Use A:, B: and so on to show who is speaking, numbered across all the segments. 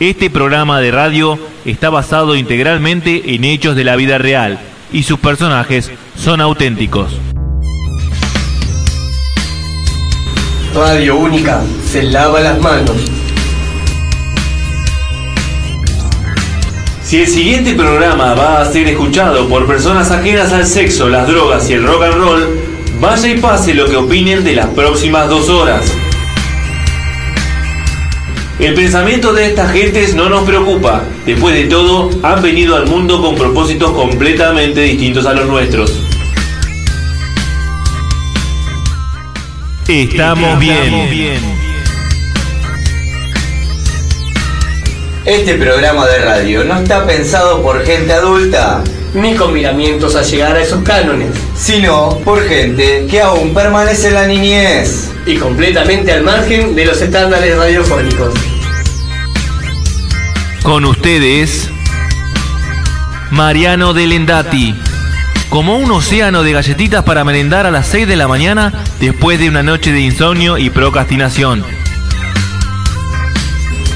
A: Este programa de radio está basado integralmente en hechos de la vida real y sus personajes son auténticos.
B: Radio Única se lava las manos.
A: Si el siguiente programa va a ser escuchado por personas ajenas al sexo, las drogas y el rock and roll, vaya y pase lo que opinen de las próximas dos horas. El pensamiento de estas gentes no nos preocupa. Después de todo, han venido al mundo con propósitos completamente distintos a los nuestros. Estamos bien.
B: Este programa de radio no está pensado por gente adulta,
C: ni con miramientos a llegar a esos cánones,
B: sino por gente que aún permanece en la niñez
C: y completamente al margen de los estándares radiofónicos.
A: Con ustedes, Mariano Delendati. Como un océano de galletitas para merendar a las 6 de la mañana después de una noche de insomnio y procrastinación.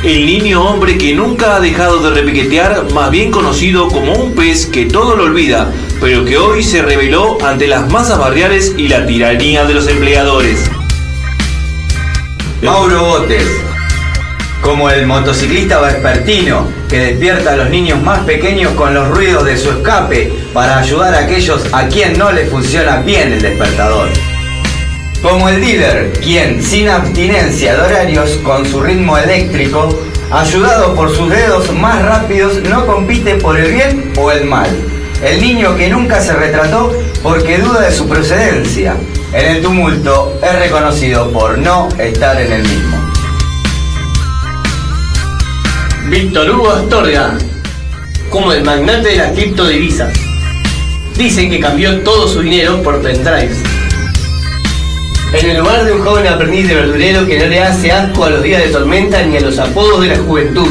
A: El niño hombre que nunca ha dejado de repiquetear, más bien conocido como un pez que todo lo olvida, pero que hoy se reveló ante las masas barriales y la tiranía de los empleadores.
B: Mauro Botes, como el motociclista vespertino que despierta a los niños más pequeños con los ruidos de su escape para ayudar a aquellos a quien no le funciona bien el despertador. Como el dealer, quien sin abstinencia de horarios con su ritmo eléctrico, ayudado por sus dedos más rápidos, no compite por el bien o el mal. El niño que nunca se retrató porque duda de su procedencia. En el tumulto es reconocido por no estar en el mismo.
C: Víctor Hugo Astorga, como el magnate de las criptodivisas. Dicen que cambió todo su dinero por pendrives. En el lugar de un joven aprendiz de verdurero que no le hace asco a los días de tormenta ni a los apodos de la juventud.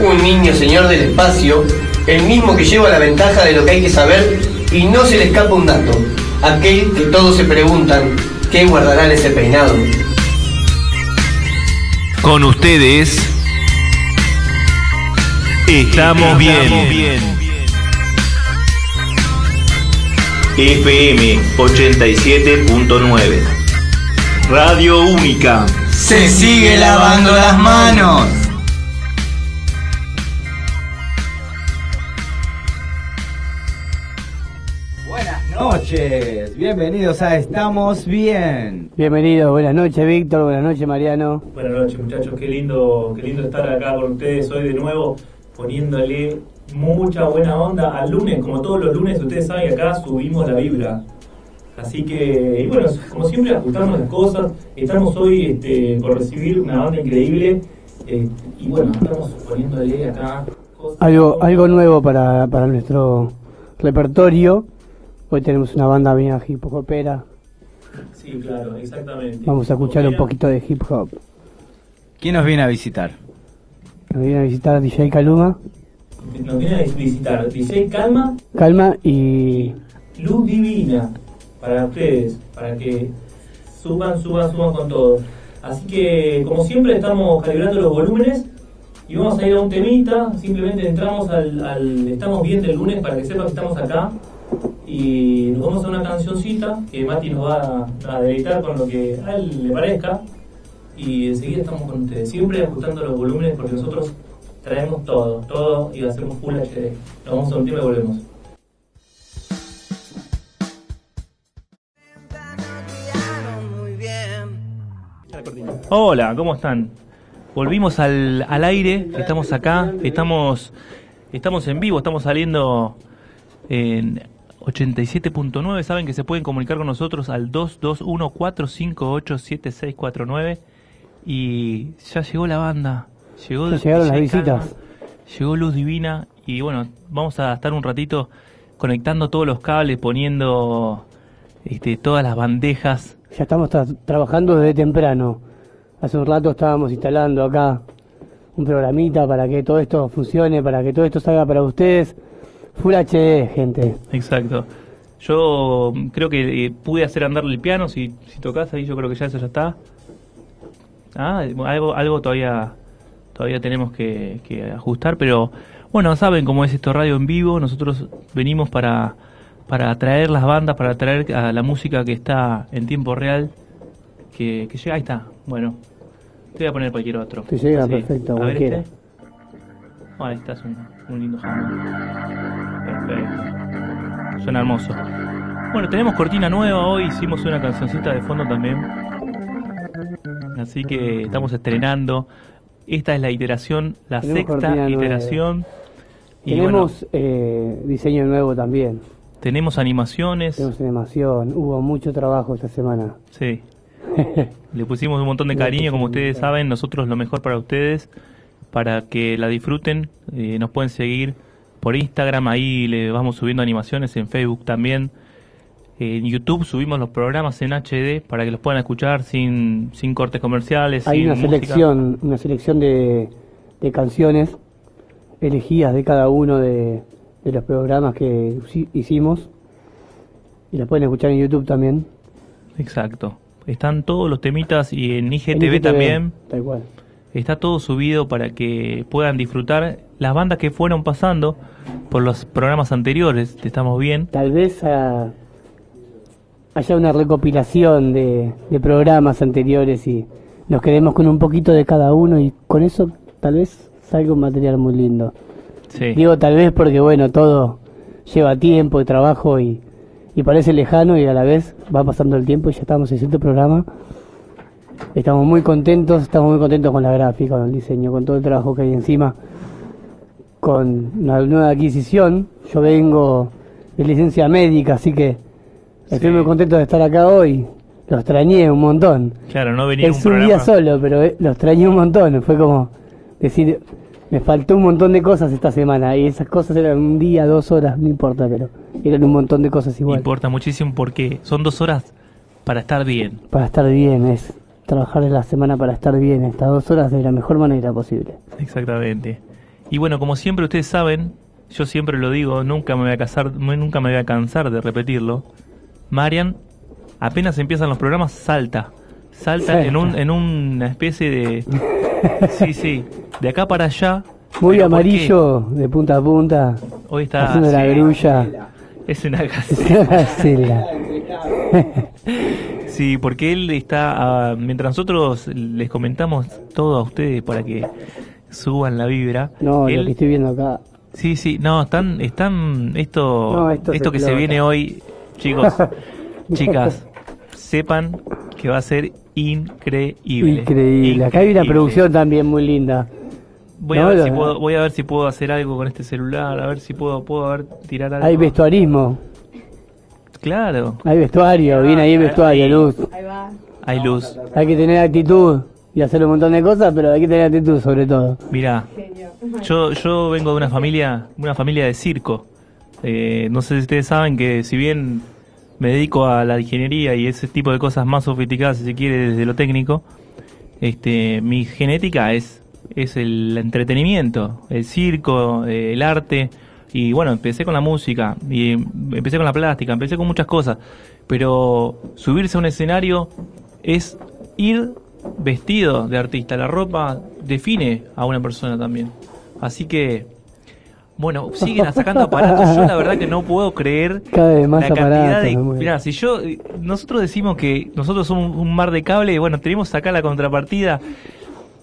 C: Un niño señor del espacio, el mismo que lleva la ventaja de lo que hay que saber y no se le escapa un dato. Aquel que todos se preguntan, ¿qué guardará en ese peinado?
A: Con ustedes, Estamos bien. FM 87.9. Radio Única.
B: Se sigue lavando las manos.
D: Noches, bienvenidos a Estamos Bien.
E: Bienvenido, buenas noches Víctor, buenas noches Mariano.
F: Buenas noches muchachos, qué lindo, qué lindo estar acá con ustedes hoy de nuevo poniéndole mucha buena onda al lunes, como todos los lunes, ustedes saben acá subimos la vibra. Así que, y bueno, como siempre, ajustamos las cosas. Estamos hoy este, por recibir una banda increíble. Eh, y bueno, estamos poniéndole acá
E: cosas. Algo, algo nuevo para, para nuestro repertorio. Hoy tenemos una banda bien hip hopera.
F: Sí, claro, exactamente.
E: Vamos a escuchar un poquito de hip hop.
D: ¿Quién nos viene a visitar?
E: Nos viene a visitar DJ Caluma.
F: Nos viene a visitar DJ Calma.
E: Calma y.
F: Luz Divina. Para ustedes. Para que suban, suban, suban con todo. Así que, como siempre, estamos calibrando los volúmenes. Y vamos a ir a un temita. Simplemente entramos al, Estamos bien del lunes para que sepan que estamos acá. Y nos vamos a una cancioncita que Mati nos va a, a deleitar con lo que a él le parezca y enseguida estamos con ustedes, siempre ajustando los volúmenes porque nosotros traemos todo, todo y hacemos full HD. Nos vamos a un tiempo y volvemos. Hola, ¿cómo están? Volvimos al, al aire, estamos acá, estamos, estamos en vivo, estamos saliendo en 87.9. Saben que se pueden comunicar con nosotros al 221-458-7649 y ya llegó la banda. Llegó
E: ya llegaron las visitas.
F: llegó Luz Divina y bueno, vamos a estar un ratito conectando todos los cables, poniendo este, todas las bandejas.
E: Ya estamos trabajando desde temprano. Hace un rato estábamos instalando acá un programita para que todo esto funcione, para que todo esto salga para ustedes. Full HD, gente.
F: Exacto. Yo creo que eh, pude hacer andar el piano, si, si tocas ahí yo creo que ya eso ya está. Ah, algo, algo todavía, todavía tenemos que, que ajustar, pero bueno, saben cómo es esto radio en vivo, nosotros venimos para, para traer las bandas, para traer a la música que está en tiempo real, que, que llega, ahí está, bueno, te voy a poner cualquier otro.
E: Te llega perfecto,
F: a ver este. Ah, ahí está, es un, lindo jamón. Perfecto. Suena hermoso. Bueno, tenemos cortina nueva hoy, hicimos una cancioncita de fondo también. Así que estamos estrenando. Esta es la iteración, la
E: Tenemos
F: sexta
E: nueva.
F: iteración. Y
E: Tenemos eh, diseño nuevo también.
F: bueno, tenemos animaciones.
E: Tenemos animación. Hubo mucho trabajo esta semana.
F: Sí. Le pusimos un montón de cariño, como ustedes saben, nosotros lo mejor para ustedes, para que la disfruten. Eh, nos pueden seguir por Instagram, ahí le vamos subiendo animaciones, en Facebook también. En YouTube subimos los programas en HD para que los puedan escuchar sin, sin cortes comerciales.
E: Hay
F: sin
E: una
F: música.
E: selección, una selección de, de canciones elegidas de cada uno de, de los programas que hici- hicimos. Y las pueden escuchar en YouTube también.
F: Exacto. Están todos los temitas y en IGTV,
E: En IGTV,
F: también.
E: Tal cual.
F: Está todo subido para que puedan disfrutar las bandas que fueron pasando por los programas anteriores. Estamos bien.
E: Tal vez ah, haya una recopilación de, de programas anteriores y nos quedemos con un poquito de cada uno y con eso tal vez salga un material muy lindo.
F: Sí.
E: Digo tal vez porque bueno, todo lleva tiempo y trabajo y, y parece lejano y a la vez va pasando el tiempo y ya estamos en este programa. Estamos muy contentos, estamos muy contentos con la gráfica, con el diseño, con todo el trabajo que hay encima, con una nueva adquisición. Yo vengo de licencia médica, así que estoy muy contento de estar acá hoy. Lo extrañé un montón.
F: Claro, no venía un
E: Es un
F: programa.
E: día solo, pero eh, lo extrañé un montón. Fue como decir, me faltó un montón de cosas esta semana y esas cosas eran un día, dos horas, no importa, pero eran un montón de cosas igual.
F: Importa muchísimo porque son dos horas para estar bien.
E: Para estar bien, es trabajar en la semana para estar bien, estas dos horas de la mejor manera posible.
F: Exactamente. Y bueno, como siempre ustedes saben, yo siempre lo digo, nunca me voy a casar, nunca me voy a cansar de repetirlo. Marian, apenas empiezan los programas, salta. Salta
E: Salta.
F: en un en una especie de Sí, sí, de acá para allá.
E: Muy amarillo, de punta a punta,
F: Hoy está
E: haciendo la grulla.
F: Es una
E: Gacela.
F: Sí, porque él está, ah, mientras nosotros les comentamos todo a ustedes para que suban la vibra,
E: No, lo
F: él,
E: que estoy viendo acá.
F: sí, sí, no, están, están, esto,
E: No, esto
F: esto,
E: se
F: que se viene hoy, chicos, chicas, sepan que va a ser increíble.
E: Increíble. Acá hay una
F: Increíble.
E: producción también muy linda.
F: Voy a, ver si puedo, voy a ver si puedo hacer algo con este celular, a ver si puedo, puedo ver, tirar algo.
E: Hay vestuarismo,
F: Claro,
E: hay vestuario, viene ahí el vestuario,
F: ahí.
E: luz.
F: hay luz.
E: Hay que tener actitud y hacer un montón de cosas, pero hay que tener actitud sobre todo.
F: Mira, yo, yo vengo de una familia, una familia de circo. Eh, no sé si ustedes saben que si bien me dedico a la ingeniería y ese tipo de cosas más sofisticadas, si se quiere, desde lo técnico, este, mi genética es, es el entretenimiento, el circo, eh, el arte. Y bueno, empecé con la música, y empecé con la plástica, empecé con muchas cosas. Pero subirse a un escenario es ir vestido de artista. La ropa define a una persona también. Así que, bueno, siguen sacando aparatos. Yo la verdad que no puedo creer
E: Cada vez más
F: la cantidad
E: aparatos,
F: de... Mirá, si yo... Nosotros decimos que nosotros somos un mar de cable, bueno, tenemos acá la contrapartida.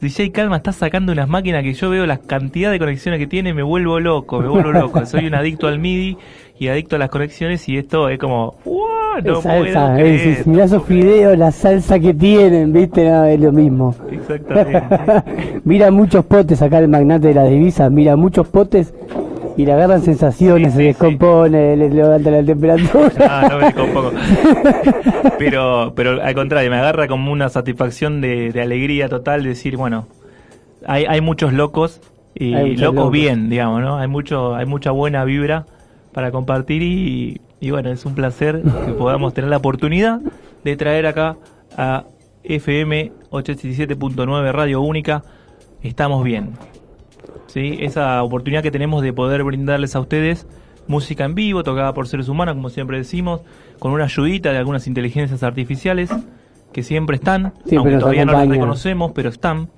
F: DJ Calma está sacando unas máquinas que yo veo la cantidad de conexiones que tiene, me vuelvo loco, me vuelvo loco. Soy un adicto al MIDI y adicto a las conexiones y esto es como... ¡Wow! No
E: salsa,
F: creer.
E: es- mirá esos fideos, la salsa que tienen, viste, no, es lo mismo.
F: Exactamente.
E: mira muchos potes acá el magnate de las divisas, mira muchos potes y le agarran sensaciones,
F: Sí,
E: se descompone, le levanta la temperatura.
F: Ah, no me compongo. Pero, pero al contrario, me agarra como una satisfacción de, de alegría total, de decir, bueno, hay, hay muchos locos y
E: muchos
F: locos,
E: locos.
F: bien, digamos, ¿no? Hay mucho, hay mucha buena vibra para compartir y, y bueno, es un placer que podamos tener la oportunidad de traer acá a FM 87.9 Radio Única. Estamos bien. ¿Sí? Esa oportunidad que tenemos de poder brindarles a ustedes música en vivo, tocada por seres humanos, como siempre decimos, con una ayudita de algunas inteligencias artificiales que siempre están, aunque todavía no las reconocemos, pero están.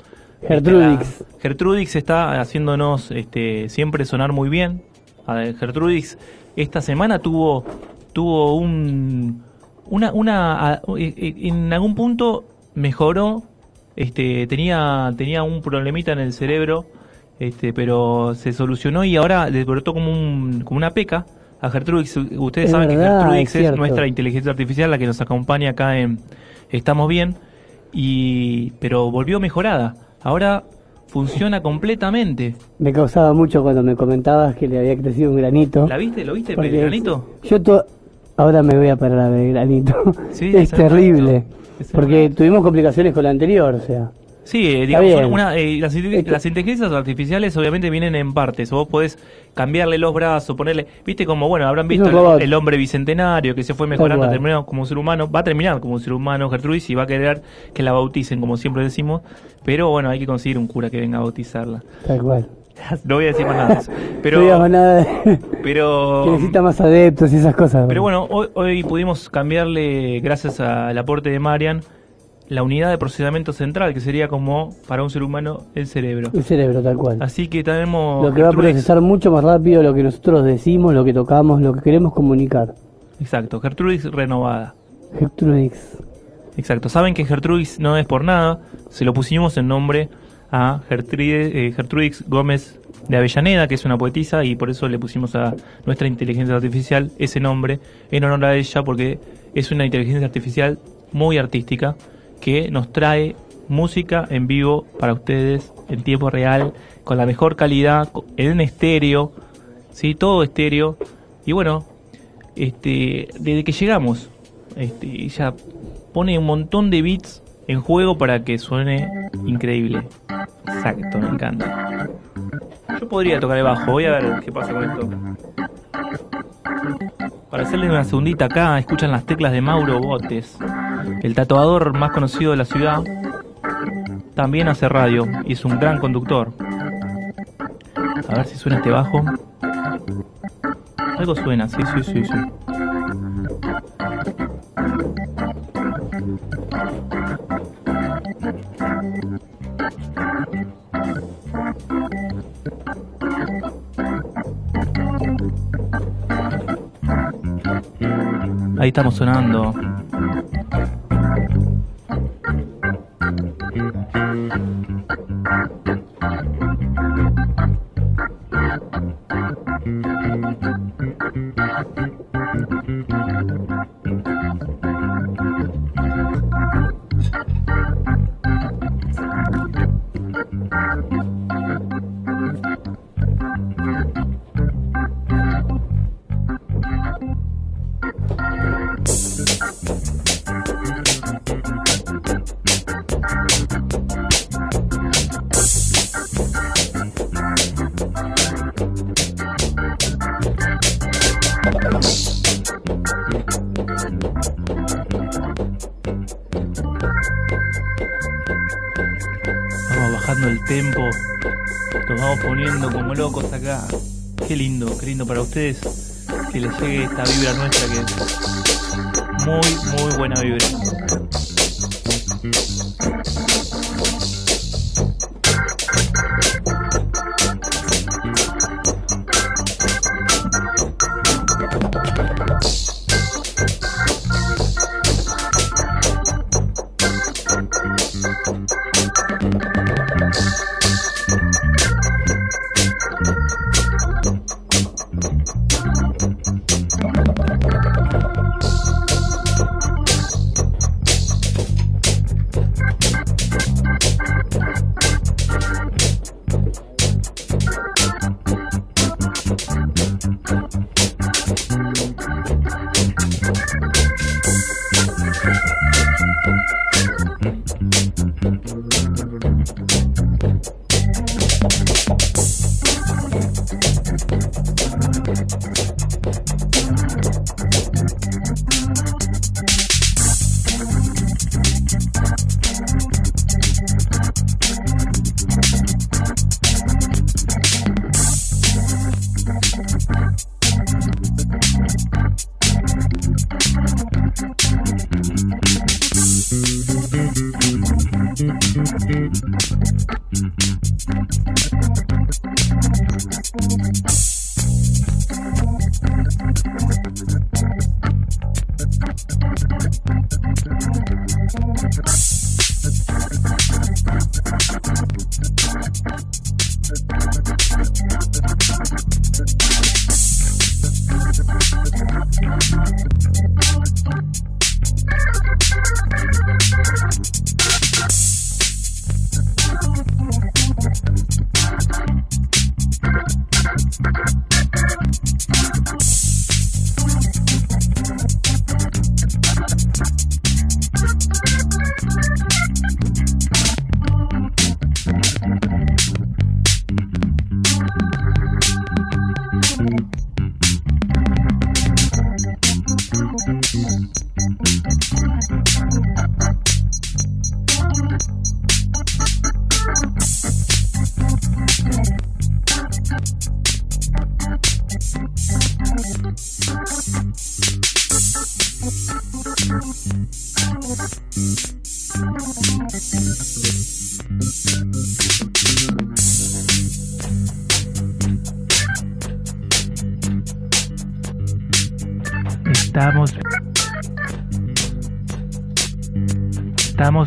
E: Gertrudix.
F: Gertrudix está haciéndonos este, siempre sonar muy bien. A ver, Gertrudix esta semana tuvo tuvo un una una a- e- e- en algún punto mejoró este tenía tenía un problemita en el cerebro este pero se solucionó y ahora le brotó como un como una peca a Gertrudix ustedes
E: Es
F: saben que Gertrudix
E: es
F: nuestra inteligencia artificial la que nos acompaña acá en Estamos bien y pero volvió mejorada ahora funciona completamente
E: Me causaba mucho cuando me comentabas que le había crecido un granito.
F: ¿la viste? ¿lo viste el granito?
E: Yo to- ahora me voy a parar a ver el granito.
F: Sí,
E: es
F: es
E: terrible. Porque tuvimos complicaciones con la anterior, o sea.
F: Sí, eh, digamos, una, eh, las, inteligencias artificiales obviamente vienen en partes. O vos podés cambiarle los brazos, ponerle. Viste como, bueno, habrán visto el, hombre bicentenario que se fue mejorando, terminó como un ser humano. Va a terminar como un ser humano, Gertrudis, y va a querer que la bauticen, como siempre decimos. Pero bueno, hay que conseguir un cura que venga a bautizarla.
E: Tal cual.
F: No voy a decir más nada. Pero,
E: no digamos nada
F: pero,
E: que necesita más adeptos y esas cosas.
F: pero bueno, hoy, hoy pudimos cambiarle, gracias al aporte de Marian, la unidad de procesamiento central, que sería como para un ser humano el cerebro.
E: El cerebro, tal cual.
F: Así que tenemos.
E: Lo que va a
F: Gertrudis-
E: procesar mucho más rápido lo que nosotros decimos, lo que tocamos, lo que queremos comunicar.
F: Exacto, Gertrudis renovada.
E: Gertrudix.
F: Exacto, saben que Gertrudis no es por nada, se lo pusimos en nombre a Gertrude- eh, Gertrudis Gómez de Avellaneda, que es una poetisa, y por eso le pusimos a nuestra inteligencia artificial ese nombre en honor a ella, porque es una inteligencia artificial muy artística que nos trae música en vivo para ustedes en tiempo real, con la mejor calidad, en estéreo, ¿sí? todo estéreo. Y bueno, este, desde que llegamos, este, ella pone un montón de beats en juego para que suene increíble. Exacto, me encanta. Yo podría tocar el bajo, voy a ver qué pasa con esto. Para hacerles una segundita acá, escuchan las teclas de Mauro Botes, el tatuador más conocido de la ciudad. También hace radio y es un gran conductor. A ver si suena este bajo. Algo suena, sí, sí, sí, sí. Ahí estamos sonando. Como locos acá. Qué lindo, qué lindo para ustedes. Que les llegue esta vibra nuestra que es muy, muy buena vibra.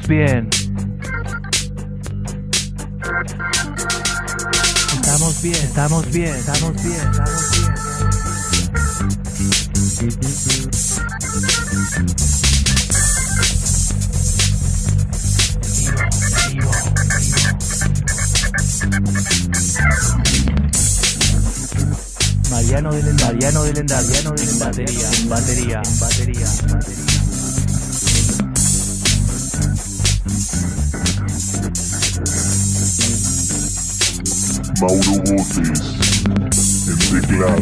F: Bien. Estamos bien, estamos bien, estamos bien, estamos bien. Vivo, Mariano del Mariano del Mariano del batería, batería, batería, batería.
G: Mauro Botes, en teclado.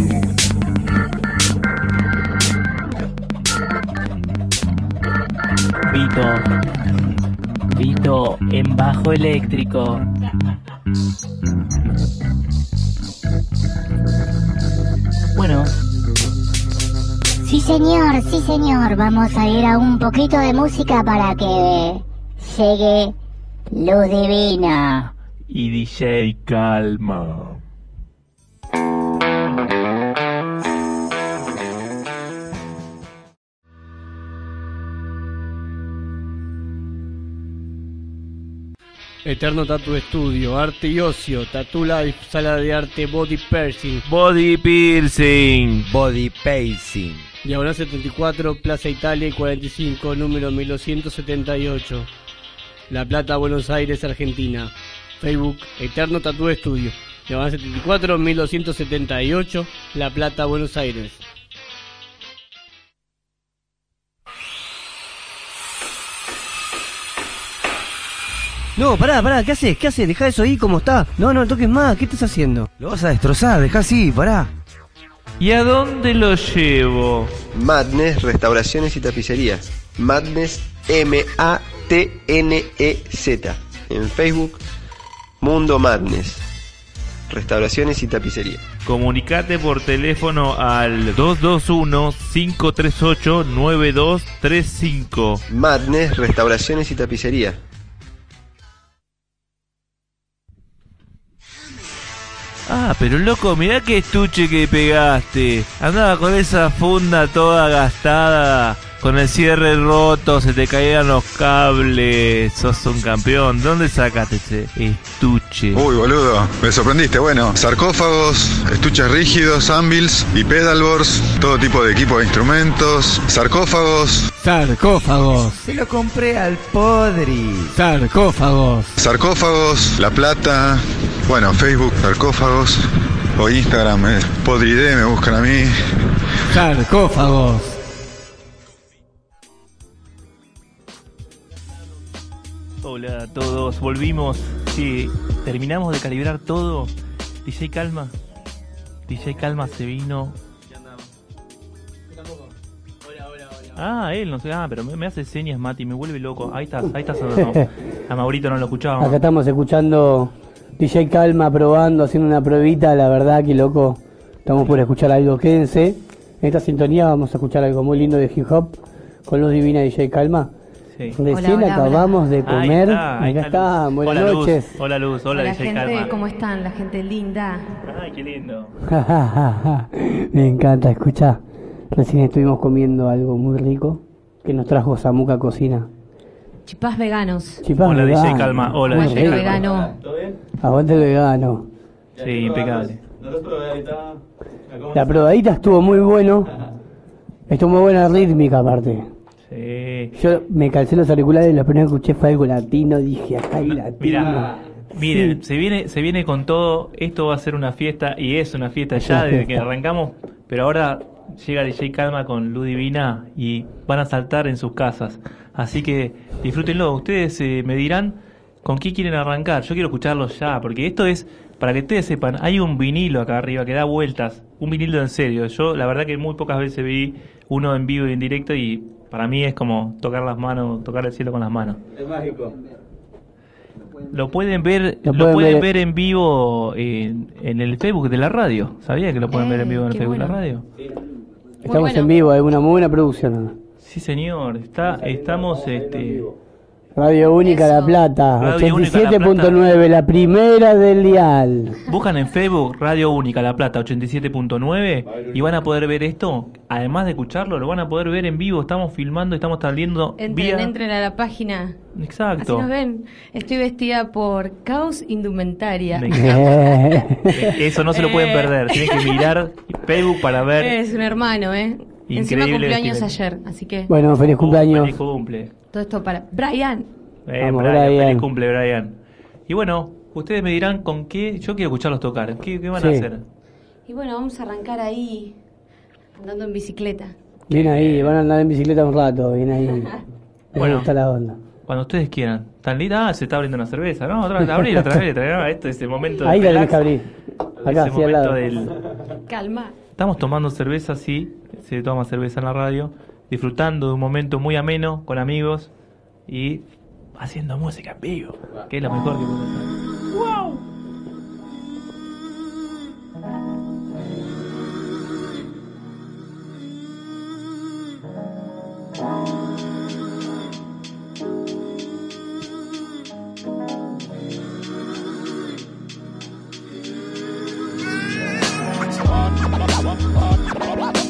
F: Vito. Vito en bajo eléctrico. Bueno,
H: Sí, señor, sí, señor. Vamos a ir a un poquito de música para que llegue luz divina.
F: Y DJ Calma.
E: Eterno Tattoo Studio, Arte y Ocio, Tattoo Life, Sala de Arte, Body Piercing,
A: Body piercing.
B: Body pacing.
E: Diagonal 74, Plaza Italia y 45, número 1278. La Plata, Buenos Aires, Argentina. Facebook, Eterno Tattoo Studio. Diagonal 74, 1278, La Plata, Buenos Aires. No, pará, pará, ¿qué haces? ¿Qué haces? Deja eso ahí como está. No, no toques más, ¿qué estás haciendo?
B: Lo vas a destrozar, dejá así, pará.
A: ¿Y a dónde lo llevo?
I: Madness Restauraciones y Tapicerías. Madness M-A-T-N-E-Z. En Facebook, Mundo Madness. Restauraciones y Tapicería.
A: Comunicate por teléfono al 221-538-9235.
I: Madness Restauraciones y Tapicería.
A: Ah, pero loco, mirá qué estuche que pegaste. Andaba con esa funda toda gastada, con el cierre roto, se te caían los cables. Sos un campeón. ¿Dónde sacaste ese estuche?
G: Uy, boludo, me sorprendiste. Bueno, sarcófagos, estuches rígidos, anvils y pedalboards, todo tipo de equipo de instrumentos, sarcófagos,
E: Sarcófagos,
B: Se lo compré al Podri.
E: sarcófagos.
G: sarcófagos, La Plata, bueno, Facebook, sarcófagos, o Instagram, es Podride, me buscan a mí.
E: Sarcófagos.
F: Hola a todos, volvimos. Sí, terminamos de calibrar todo. DJ Calma. DJ Calma se vino. Ah, él no sé. Ah, pero me, me hace señas, Mati, me vuelve loco. Ahí estás, ahí estás. no. A Maurito no lo escuchábamos.
E: Acá estamos escuchando DJ Calma probando, haciendo una pruebita, la verdad que loco. Estamos por escuchar algo, quédense. En esta sintonía vamos a escuchar algo muy lindo de hip hop con Luz Divina DJ Calma.
F: Sí.
E: Recién
J: Hola, hola,
E: acabamos de
F: Ahí
E: comer.
F: está, ahí
E: Acá
F: está
E: está, buenas
F: hola,
E: noches.
F: Luz. Hola Luz, hola,
J: Hola
F: DJ
J: gente,
F: Calma.
J: ¿cómo están? La gente linda.
F: Ay, qué lindo.
E: Me encanta, escucha. Recién estuvimos comiendo algo muy rico que nos trajo Samuca Cocina.
J: Chipás veganos.
E: Chipás
F: Hola, DJ
E: vegano,
F: Calma. Hola, DJ. Calma.
J: vegano.
K: ¿Todo bien?
E: Aguante el vegano.
F: Sí, impecable.
E: La probadita estuvo muy bueno. Estuvo muy buena rítmica aparte.
F: Sí.
E: Yo me calcé los auriculares y lo primero que escuché fue algo latino. Dije, acá hay latino.
F: Miren, se viene, se viene con todo. Esto va a ser una fiesta y es una fiesta ya desde que arrancamos. Pero ahora llega DJ Calma con Luz Divina y van a saltar en sus casas. Así que disfrútenlo. Ustedes eh, me dirán con qué quieren arrancar. Yo quiero escucharlos ya, porque esto es, para que ustedes sepan, hay un vinilo acá arriba que da vueltas. Un vinilo en serio. Yo la verdad que muy pocas veces vi uno en vivo y en directo y para mí es como tocar las manos, tocar el cielo con las manos.
D: Es mágico.
F: Lo pueden ver,
E: Lo
F: lo
E: pueden ver-
F: ver en vivo en, en el Facebook de la radio. ¿Sabía que lo pueden ver en
J: Eh,
F: vivo en el
J: qué
F: Facebook de la radio?
E: Estamos
J: bueno.
E: en vivo, es una muy buena producción.
F: Sí, señor. Está, estamos, este,
E: Radio Única La. Plata,
F: Radio Única La
E: 87.9, la primera del dial.
F: buscan en Facebook Radio Única La Plata 87.9 y van a poder ver esto. Además de escucharlo, lo van a poder ver en vivo. Estamos filmando, estamos saliendo
J: Entren,
F: vía.
J: entren a la página. Así
F: Exacto.
J: nos ven. Estoy vestida por Caos Indumentaria.
F: Eso no se lo pueden
J: Eh.
F: perder. Tienen que mirar Facebook para ver.
J: Es un hermano, ¿eh? Encima
F: Increíble
J: cumpleaños ayer, así que
E: bueno, feliz cumpleaños.
F: feliz cumple.
J: todo esto para Brian.
F: Eh,
E: Vamos,
F: Brian,
E: Brian.
F: Feliz cumple, Brian. Y bueno, ustedes me dirán con qué. Yo quiero escucharlos tocar. ¿Qué, qué van a hacer?
J: Y bueno, vamos a arrancar ahí andando en bicicleta.
E: Bien ahí, van a andar en bicicleta un rato, bien ahí.
F: Bueno.
E: gusta la onda.
F: Cuando ustedes quieran. Tan linda, ah, se está abriendo una cerveza, ¿no? Otra vez, abrir, otra vez. Este es el momento de
E: Ahí la tenés que abrir. Acá,
F: ese
E: sí, al
F: momento
E: lado.
F: del.
J: Calma.
F: Estamos tomando cerveza, sí, se toma cerveza en la radio, disfrutando de un momento muy ameno con amigos y haciendo música en vivo, que es lo mejor que podemos hacer.
J: Luz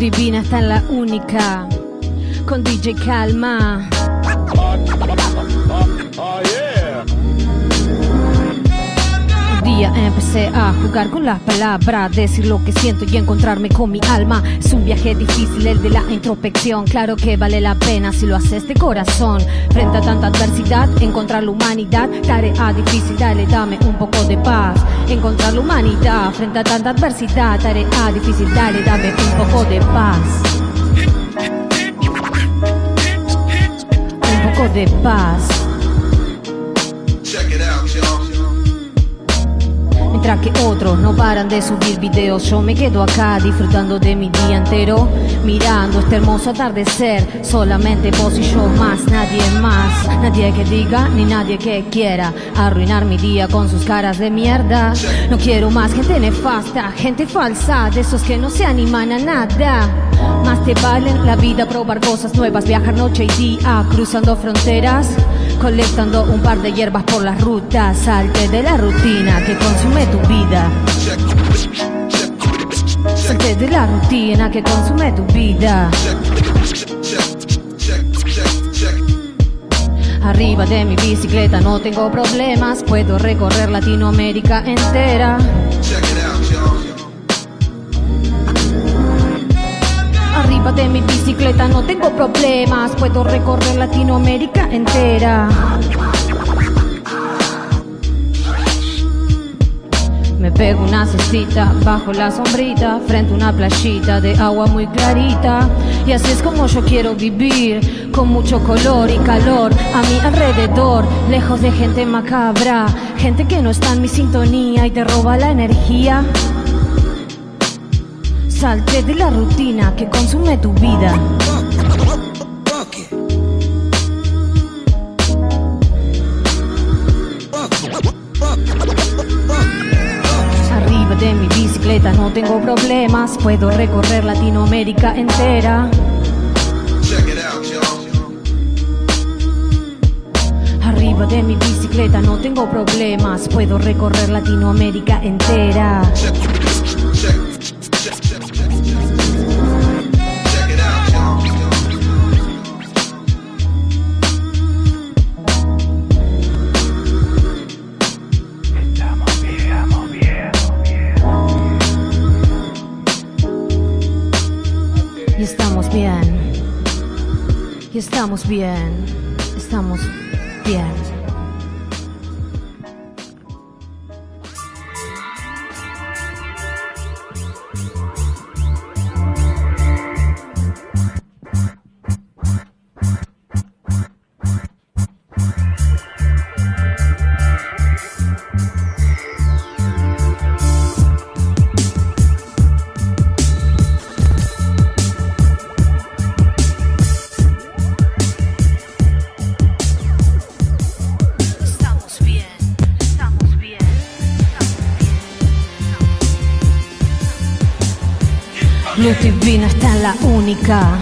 J: Divina está en la única. Con DJ Calma. Empecé a jugar con las palabras, decir lo que siento y encontrarme con mi alma. Es un viaje difícil el de la introspección, claro que vale la pena si lo haces de corazón. Frente a tanta adversidad, encontrar la humanidad, tarea difícil, dale, dame un poco de paz. Encontrar la humanidad, frente a tanta adversidad, tarea difícil, dale, dame un poco de paz. Un poco de paz. Mientras que otros no paran de subir videos, yo me quedo acá disfrutando de mi día entero, mirando este hermoso atardecer. Solamente vos y yo más, nadie más, nadie que diga ni nadie que quiera arruinar mi día con sus caras de mierda. No quiero más gente nefasta, gente falsa, de esos que no se animan a nada. Más te valen la vida, probar cosas nuevas, viajar noche y día, cruzando fronteras, colectando un par de hierbas por las rutas, salte de la rutina que consume tu vida. Salte de la rutina que consume tu vida. Arriba de mi bicicleta no tengo problemas, puedo recorrer Latinoamérica entera. De mi bicicleta no tengo problemas, puedo recorrer Latinoamérica entera. Me pego una cestita bajo la sombrita, frente a una playita de agua muy clarita. Y así es como yo quiero vivir, con mucho color y calor a mi alrededor, lejos de gente macabra, gente que no está en mi sintonía y te roba la energía. Salte de la rutina que consume tu vida. Arriba de mi bicicleta no tengo problemas, puedo recorrer Latinoamérica entera. Arriba de mi bicicleta no tengo problemas, puedo recorrer Latinoamérica entera. Estamos bien, estamos bien. En la única.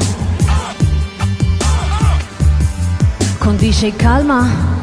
J: Con DJ Calma.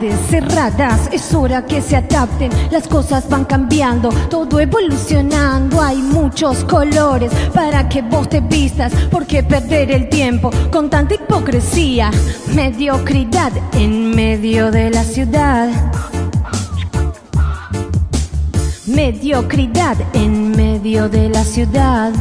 J: Cerradas, es hora que se adapten, las cosas van cambiando, todo evolucionando, hay muchos colores para que vos te vistas, ¿por qué perder el tiempo con tanta hipocresía? Mediocridad en medio de la ciudad. Mediocridad en medio de la ciudad.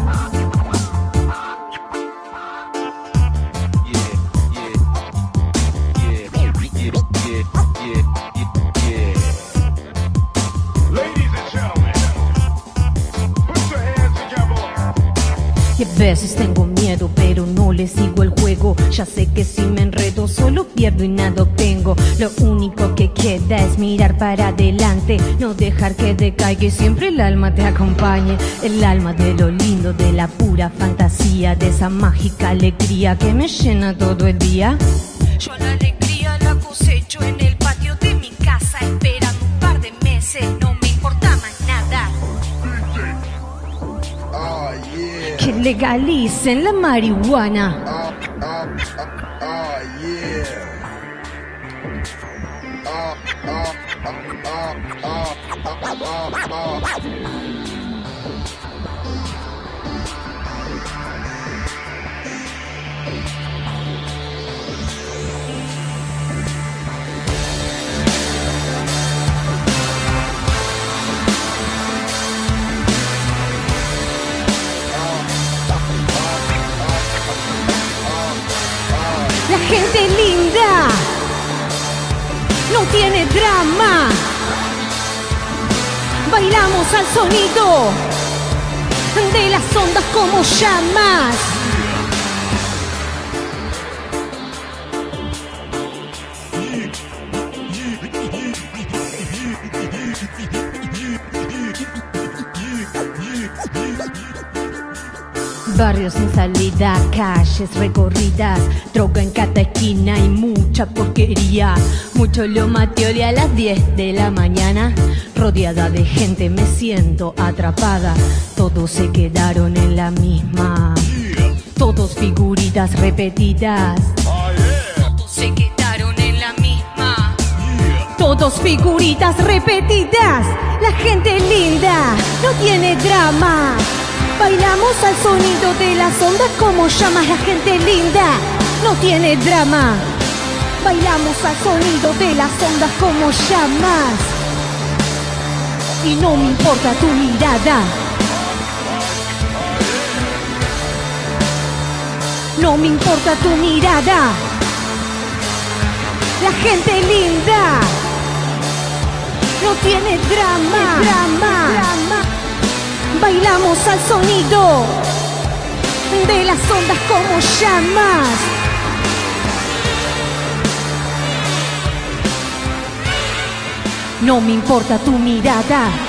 J: Veces tengo miedo, pero no le sigo el juego. Ya sé que si me enredo, solo pierdo y nada obtengo. Lo único que queda es mirar para adelante, no dejar que decaiga y siempre el alma te acompañe. El alma de lo lindo, de la pura fantasía, de esa mágica alegría que me llena todo el día. Yo la alegría legalicen la marihuana. La gente linda no tiene drama. Bailamos al sonido de las ondas como llamas. Barrios sin salida, calles recorridas, droga en cada esquina y mucha porquería. Mucho lo mateole a las 10 de la mañana, rodeada de gente me siento atrapada. Todos se quedaron en la misma, todos figuritas repetidas. Todos se quedaron en la misma, todos figuritas repetidas. La gente linda no tiene drama. Bailamos al sonido de las ondas como llamas la gente linda. No tiene drama. Bailamos al sonido de las ondas como llamas. Y no me importa tu mirada. No me importa tu mirada. La gente linda no tiene drama. drama. Bailamos al sonido de las ondas como llamas. No me importa tu mirada.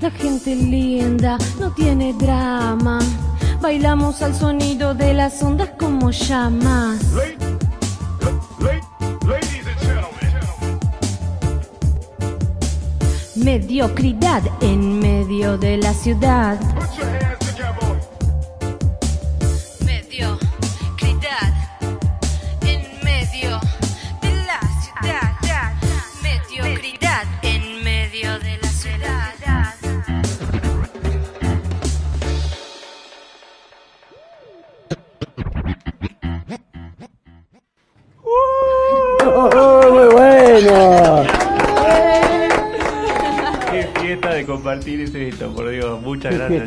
J: La gente linda no tiene drama. Bailamos al sonido de las ondas como llamas. Mediocridad en de la ciudad.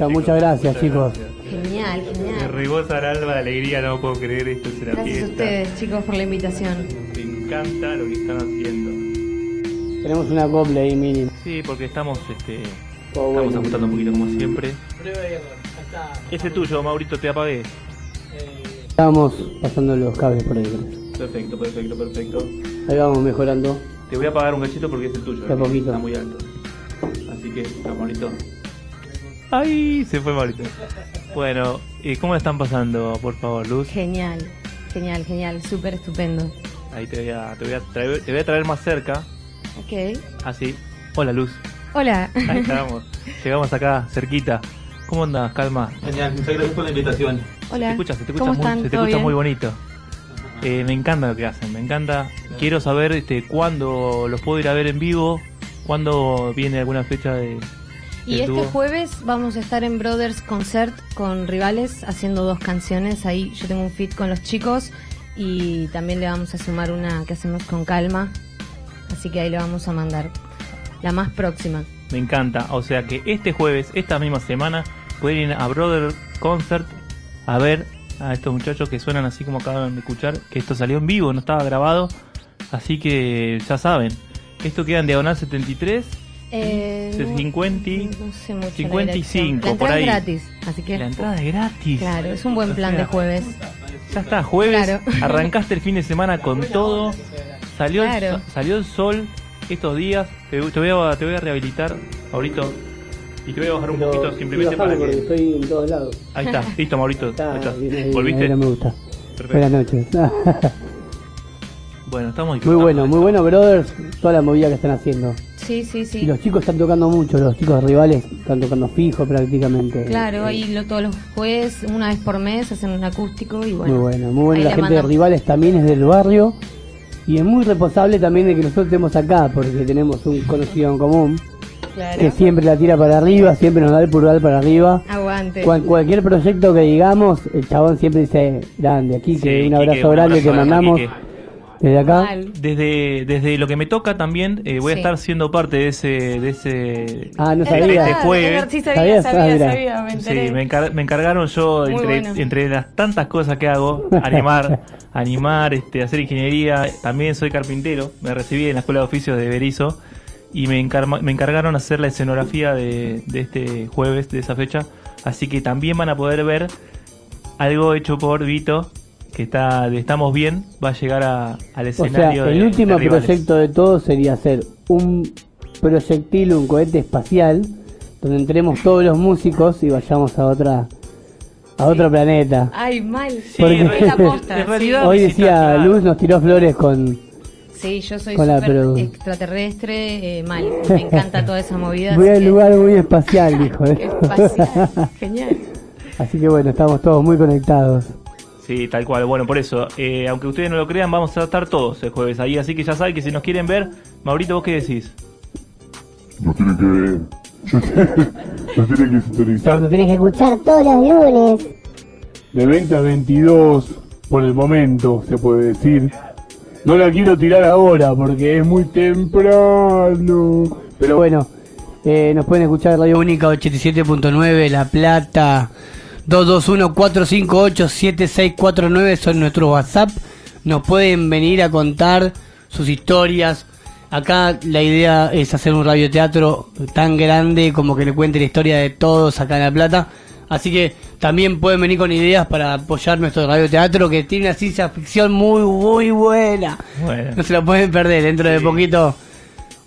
F: Muchas gracias. chicos.
E: gracias, chicos.
J: Genial,
F: Me
J: genial.
F: rebosa el alma de alegría, no puedo creer esto es una
J: Gracias a
F: fiesta.
J: ustedes, chicos, por la invitación.
F: Me encanta lo que están haciendo.
E: Tenemos una copla ahí mínima.
F: Sí, porque estamos, este,
E: Oh,
F: estamos ajustando un poquito como siempre. Ese tuyo, Maurito, te apagué.
E: Estamos pasando los cables por ahí.
F: Perfecto, perfecto, perfecto.
E: Ahí vamos mejorando.
F: Te voy a apagar un cachito porque es el tuyo.
E: A
F: ¿eh?
E: poquito.
F: Está muy alto. Así que, está, Maurito. ¡Ay! Se fue Maurito. Bueno, eh, ¿cómo están pasando, por favor, Luz?
J: Genial, genial, genial, súper estupendo.
F: Ahí te voy a, te voy a, traer, te voy a traer más cerca.
J: Ok.
F: Así. Hola, Luz.
J: Hola.
F: Ahí estamos. Llegamos acá, cerquita. ¿Cómo andas, Calma? Genial, muchas gracias por la invitación.
J: Hola.
F: Se te escucha, se te escucha,
J: ¿Cómo
F: muy,
J: están?
F: se te
J: ¿Todo
F: escucha muy bonito. Eh, me encanta lo que hacen, me encanta. Quiero saber este, cuándo los puedo ir a ver en vivo, cuándo viene alguna fecha de...
J: Y este
F: dúo.
J: jueves vamos a estar en Brothers Concert con rivales haciendo dos canciones. Ahí yo tengo un fit con los chicos y también le vamos a sumar una que hacemos con calma. Así que ahí le vamos a mandar la más próxima.
F: Me encanta. O sea que este jueves, esta misma semana, pueden ir a Brother Concert a ver a estos muchachos que suenan así como acaban de escuchar, que esto salió en vivo, no estaba grabado. Así que ya saben, esto queda en Diagonal 73,
J: Eh, no-
F: 50,
J: no sé mucho la
F: 55,
J: dirección. La
F: por ahí.
J: es gratis, así que
F: La entrada es gratis.
J: claro, es un buen
F: O
J: plan
F: sea,
J: de jueves.
F: Ya está, jueves,
J: Claro.
F: arrancaste el fin de semana con todo, salió, el,
J: Claro.
F: so- salió el sol estos días, te, te voy a, te voy a rehabilitar ahorita y te voy a bajar un poquito simplemente para que...
E: estoy en todos lados.
F: Ahí está, listo Maurito,
E: Está,
F: ahí está.
E: bien ahí,
F: ¿Volviste?
E: ahí no me gusta.
F: Perfecto.
E: Buenas noches.
F: Bueno, estamos
E: muy bueno, muy bueno, brothers. Toda la movida que están haciendo.
J: Sí, sí, sí.
E: Y los chicos están tocando mucho, los chicos rivales están tocando fijo prácticamente.
J: Claro,
E: Eh,
J: ahí lo- todos los jueves, una vez por mes, hacen un acústico y bueno.
E: muy bueno, muy bueno. La gente de rivales también es del barrio. Y es muy responsable también de que nosotros estemos acá, porque tenemos un conocido en común
J: Claro.
E: que siempre la tira para arriba, siempre nos da el pulgar para arriba.
J: Aguante.
E: Cual- cualquier proyecto que digamos, el chabón siempre dice grande. Aquí que
F: Sí,
E: un
F: Quique,
E: abrazo
F: un
E: grande
F: abrazo
E: que mandamos
F: Quique.
E: Desde acá.
F: Desde, desde lo que me toca también, eh, voy a
J: Sí.
F: estar siendo parte de ese, de ese
E: Ah, no
J: Es
E: sabía.
J: verdad,
F: este
J: es sí, sabía,
E: ¿Sabías?
J: sabía,
E: Ah, mira.
J: sabía, me enteré.
F: Sí, me, encar- me encargaron yo,
J: Muy
F: entre,
J: bueno.
F: entre las tantas cosas que hago, animar, animar, este, hacer ingeniería. También soy carpintero, me recibí en la Escuela de Oficios de Berizo y me, encar- me encargaron hacer la escenografía de, de este jueves, de esa fecha. Así que también van a poder ver algo hecho por Vito, que está de Estamos Bien, va a llegar a- al
E: O sea,
F: escenario de-
E: el último
F: de
E: proyecto de todos sería hacer un proyectil, un cohete espacial, donde entremos todos los músicos y vayamos a otra a otro planeta.
J: Ay, mal.
E: Porque-
J: es la posta.
E: Hoy decía. Luz nos tiró flores con
J: Sí, yo soy
E: produ-
J: extraterrestre, eh, mal. Me encanta toda esa movida.
E: voy al
J: que-
E: lugar muy espacial, dijo. ¿eh?
J: Espacial. Genial.
E: Así que bueno, estamos todos muy conectados.
F: Sí, tal cual. Bueno, por eso, eh, aunque ustedes no lo crean, vamos a estar todos el jueves ahí. Así que ya saben que si nos quieren ver, Maurito, ¿vos qué decís?
L: Nos tienen que ver. Nos tienen que sintonizar.
H: Lo tenés que escuchar todos los lunes.
L: De 20 a 22, por el momento, se puede decir. No la quiero tirar ahora porque es muy temprano.
E: Pero bueno, eh, nos pueden escuchar en Radio Única 87.9, La Plata, 221-458-7649 son nuestros WhatsApp. Nos pueden venir a contar sus historias, Acá la idea es hacer un radioteatro tan grande como que le cuente la historia de todos acá en La Plata. Así que también pueden venir con ideas para apoyar nuestro radioteatro que tiene una ciencia ficción muy, muy buena.
F: Bueno.
E: No se lo pueden perder dentro de poquito.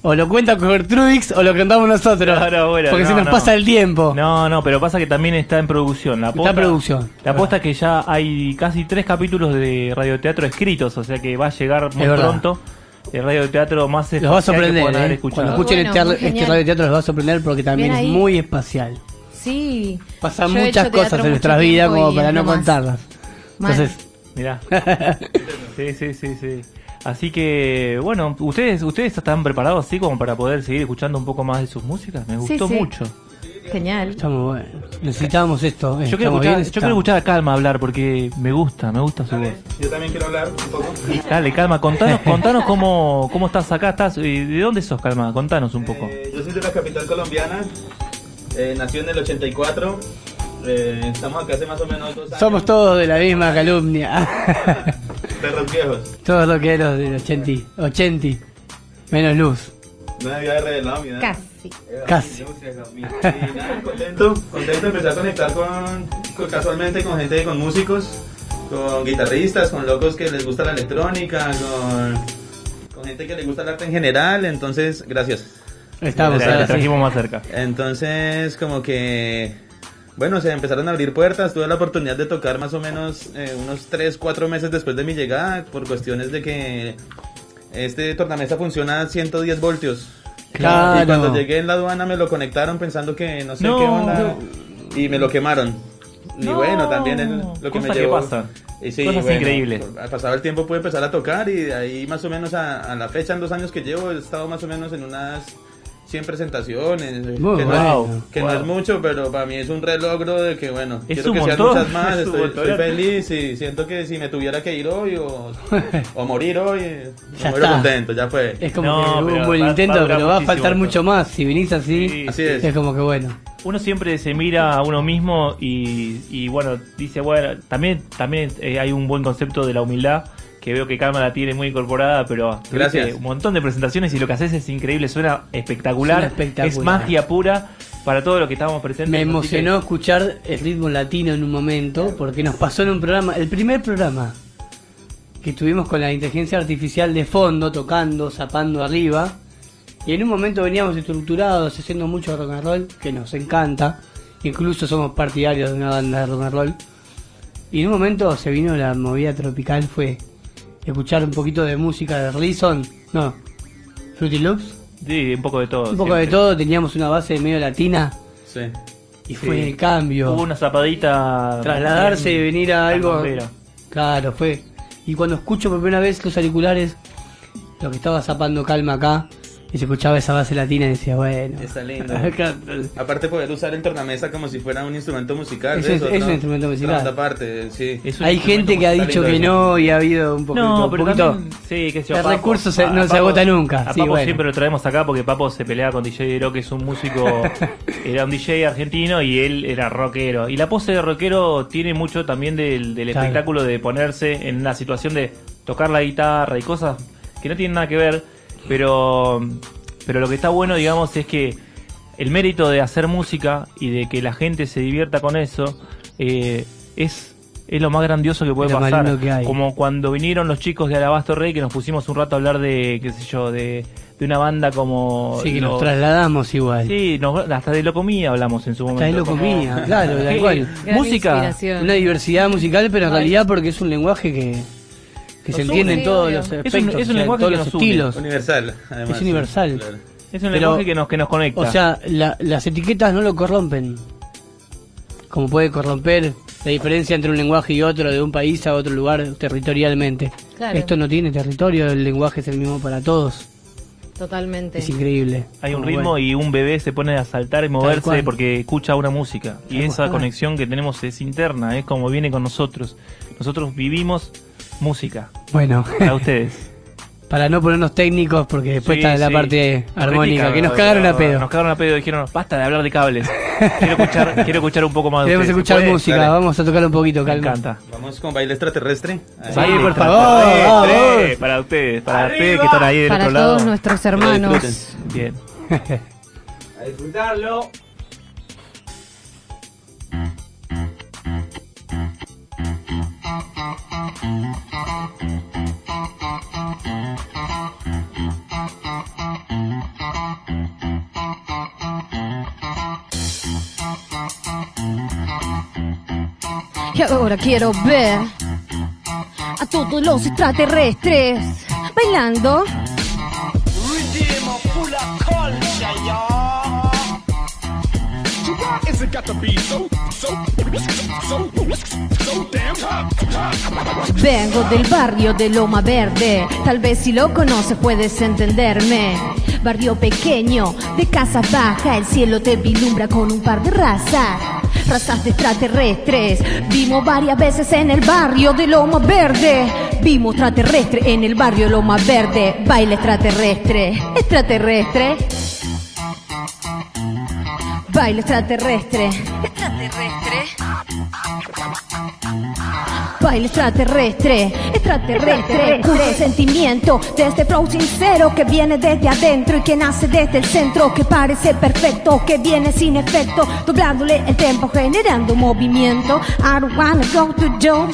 E: O lo cuenta Gertrudix o lo contamos nosotros.
F: Claro, bueno,
E: porque se
F: no,
E: nos
F: no.
E: pasa el tiempo.
F: No, no, pero pasa que también está en producción. La
E: Está en producción.
F: La apuesta es que ya hay casi tres capítulos de radioteatro escritos, o sea que va a llegar muy pronto el radioteatro más
E: Los va a
F: espacial que
E: sorprender,
F: haber
E: ¿eh? Cuando escuchen
J: Bueno,
E: este, este radioteatro les va a sorprender porque también es muy especial.
J: Sí.
E: Pasan
J: Yo
E: muchas cosas en nuestra
J: mucho
E: vida
J: tiempo
E: como para no contarlas.
J: Mal.
E: Entonces,
F: Mirá. sí, sí, sí, sí. Así que, bueno, ¿ustedes ustedes están preparados así como para poder seguir escuchando un poco más de sus músicas? Me gustó
J: sí.
F: mucho.
J: Genial.
E: estamos bueno. Necesitamos esto. eh,
F: Yo quiero, escuchar,
E: bien,
F: yo quiero escuchar a Calma hablar porque me gusta, me gusta su voz.
M: Yo también quiero hablar un poco.
F: Dale, Calma, contanos, contanos cómo, cómo estás acá, estás, eh, ¿de dónde sos, Calma? Contanos un poco.
M: Eh, yo soy de la capital colombiana. Eh, nací en el 84. Eh, estamos acá hace más o menos dos años.
E: Somos todos de la misma calumnia.
M: Perros viejos.
E: todos los que los del 80. 80. Menos luz.
M: No había revelado mi edad.
J: Casi.
E: Casi.
M: Y nada, contento, contento de empezar a conectar con, con- casualmente con gente, con músicos, con guitarristas, con locos que les gusta la electrónica, con, con gente que le gusta el arte en general. Entonces, gracias.
E: Estamos
F: trajimos más cerca.
M: Entonces, como que, bueno, se empezaron a abrir puertas. Tuve la oportunidad de tocar más o menos eh, unos 3, 4 meses después de mi llegada, por cuestiones de que este tornamesa funciona a 110 voltios.
E: Claro.
M: Y cuando llegué en la aduana me lo conectaron pensando que no sé
F: No.
M: qué onda. Y me lo quemaron. Y
F: No.
M: bueno, también el- lo que me
F: que
M: llevó.
F: pasa.
M: Y sí,
F: Cosas
M: bueno,
F: increíbles.
M: Pasado el tiempo pude empezar a tocar y de ahí más o menos a, a la fecha, en dos años que llevo, he estado más o menos en unas 100 presentaciones. Que, no, es, que no
F: Wow.
M: es mucho, pero para mí es un re logro de que, bueno,
F: Es
M: quiero que sean
F: montón,
M: muchas más.
F: es
M: Estoy, feliz y siento que si me tuviera que ir hoy o, o morir hoy,
E: Ya
M: me muero
E: está.
M: contento, ya fue.
E: Es como
F: No,
E: que hubo
F: pero
E: un buen
F: va-
E: intento,
F: va a durar
E: pero va a faltar mucho más. Si así,
F: Sí,
M: Así es.
E: como que bueno.
F: Uno siempre se mira a uno mismo y, y, bueno, dice, bueno, también, también eh, hay un buen concepto de la humildad que veo que Calma la tiene muy incorporada, pero tuviste
M: Gracias.
F: un montón de presentaciones y lo que haces es increíble, suena espectacular,
E: Suena espectacular.
F: es magia pura para todo lo que estábamos presentes.
E: Me
F: que-
E: emocionó escuchar el ritmo latino en un momento, porque nos pasó en un programa, el primer programa que estuvimos con la inteligencia artificial de fondo, tocando, zapando arriba, y en un momento veníamos estructurados, haciendo mucho rock and roll, que nos encanta, incluso somos partidarios de una banda de rock and roll, y en un momento se vino la movida tropical, fue escuchar un poquito de música de Reason, no, Fruity Loops,
F: Sí, un poco de todo.
E: un poco de todo, teníamos una base medio latina,
M: Sí.
E: y
F: Sí.
E: fue el cambio.
F: Hubo una zapadita.
E: trasladarse y venir a algo. Claro, fue. Y cuando escucho por primera vez los auriculares, lo que estaba zapando calma acá, y se escuchaba esa base latina y decía, bueno.
M: Está lindo.
E: Acá-
M: Aparte poder usar el tornamesa como si fuera un instrumento musical.
E: Es-
M: ¿ves?
E: es un instrumento musical.
M: otra parte, sí.
F: Es un
E: Hay gente que ha dicho que
M: eso.
E: no y ha habido un poquito.
F: No,
E: un
F: pero
E: poquito-
F: también, sí,
E: el
F: Papo-
E: recurso se-
F: a
E: no se
F: Papo-
E: agota nunca.
F: A
E: Sí,
F: Papo
E: bueno.
F: siempre lo traemos acá porque Papo se pelea con DJ Dero, que es un músico, era un DJ argentino y él era rockero. Y la pose de rockero tiene mucho también del, del
E: Claro.
F: espectáculo de ponerse en la situación de tocar la guitarra y cosas que no tienen nada que ver, pero, pero lo que está bueno, digamos, es que el mérito de hacer música y de que la gente se divierta con eso eh, es, es lo más grandioso que puede
E: lo
F: pasar.
E: lindo que hay.
F: Como cuando vinieron los chicos de Alabasto Rey que nos pusimos un rato a hablar de, qué sé yo, de, de una banda como...
E: Sí, que
F: los-
E: nos trasladamos igual.
F: Sí, nos- hasta de Locomía hablamos en su momento.
E: Hasta de Locomía,
F: como-
E: claro, tal cual.
F: Música.
E: Una diversidad musical, pero en realidad porque es un lenguaje que, que se
F: Nos
E: entiende
J: une.
E: en todos los aspectos,
F: Es un- es lenguaje
E: todos
F: que
E: los
F: nos une.
E: estilos.
M: Universal, además.
E: Es universal.
M: claro.
F: Es un
E: Pero-
F: lenguaje que nos, que nos conecta.
E: O sea, la- las etiquetas no lo corrompen. Como puede corromper la diferencia entre un lenguaje y otro, de un país a otro lugar territorialmente.
J: Claro.
E: Esto no tiene territorio, el lenguaje es el mismo para todos.
J: Totalmente.
E: Es increíble.
F: Hay un ritmo
E: bueno.
F: y un bebé se pone a saltar y moverse porque escucha una música. Y
E: Tal
F: esa
E: cual.
F: conexión que tenemos es interna, es como viene con nosotros. Nosotros vivimos música
E: Bueno,
F: para ustedes.
E: Para no ponernos técnicos, porque después
F: Sí,
E: está la
F: sí.
E: parte armónica, que nos
F: ¿no?
E: cagaron a pedo.
F: Nos cagaron a pedo, dijeron, basta de hablar de cables. Quiero escuchar, quiero escuchar un poco más de
E: Queremos
F: ustedes.
E: escuchar música,
M: Dale.
E: vamos a tocar un poquito,
F: Me
E: calma.
F: encanta.
M: Vamos con baile extraterrestre. Ahí.
E: Sí, por favor, vamos.
F: Para ustedes, para ustedes que están ahí del
J: Para
F: otro lado.
J: todos nuestros hermanos.
F: Bien.
D: A disfrutarlo.
J: Y ahora quiero ver a todos los extraterrestres bailando. Vengo del barrio de Loma Verde, tal vez si lo conoces puedes entenderme. Barrio pequeño, de casa baja, el cielo te vislumbra con un par de razas. Razas de extraterrestres, vimos varias veces en el barrio de Loma Verde. Vimos extraterrestre en el barrio Loma Verde, baile extraterrestre, extraterrestre. Baile extraterrestre, extraterrestre. Baile extraterrestre, extraterrestre, puro sentimiento de este flow sincero que viene desde adentro y que nace desde el centro, que parece perfecto, que viene sin efecto, doblándole el tempo, generando movimiento. I don't wanna go to Joe.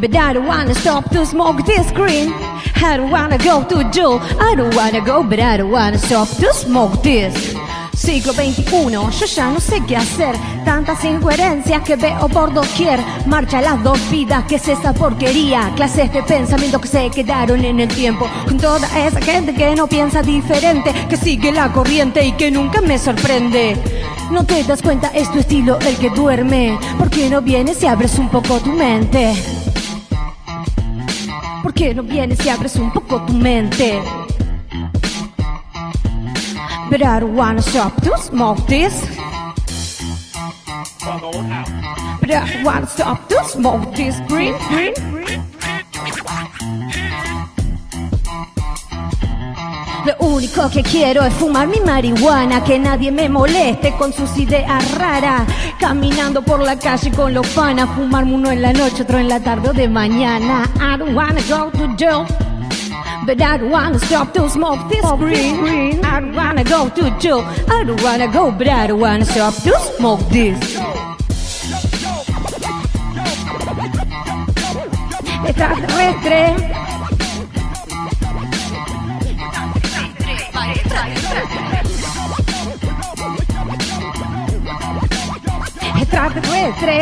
J: But I don't wanna stop to smoke this green. I don't wanna go to jail. I don't wanna go, but I don't wanna stop to smoke this. Siglo XXI, yo ya no sé qué hacer. Tantas incoherencias que veo por doquier. Marcha las dos vidas, que es esa porquería? Clases de pensamiento que se quedaron en el tiempo. Con toda esa gente que no piensa diferente, que sigue la corriente y que nunca me sorprende. No te das cuenta, es tu estilo el que duerme. ¿Por qué no vienes y abres un poco tu mente? ¿Por qué no vienes y abres un poco tu mente? But I don't wanna stop to smoke this. But I don't wanna stop to smoke this green, green. Lo único que quiero es fumar mi marihuana, que nadie me moleste con sus ideas raras. Caminando por la calle con los panas, fumarme uno en la noche, otro en la tarde o de mañana. I don't wanna go to jail. But I don't wanna stop to smoke this green. I don't wanna go to jail. I don't wanna go, but I don't wanna stop to smoke this. Extraterrestre. Extraterrestre.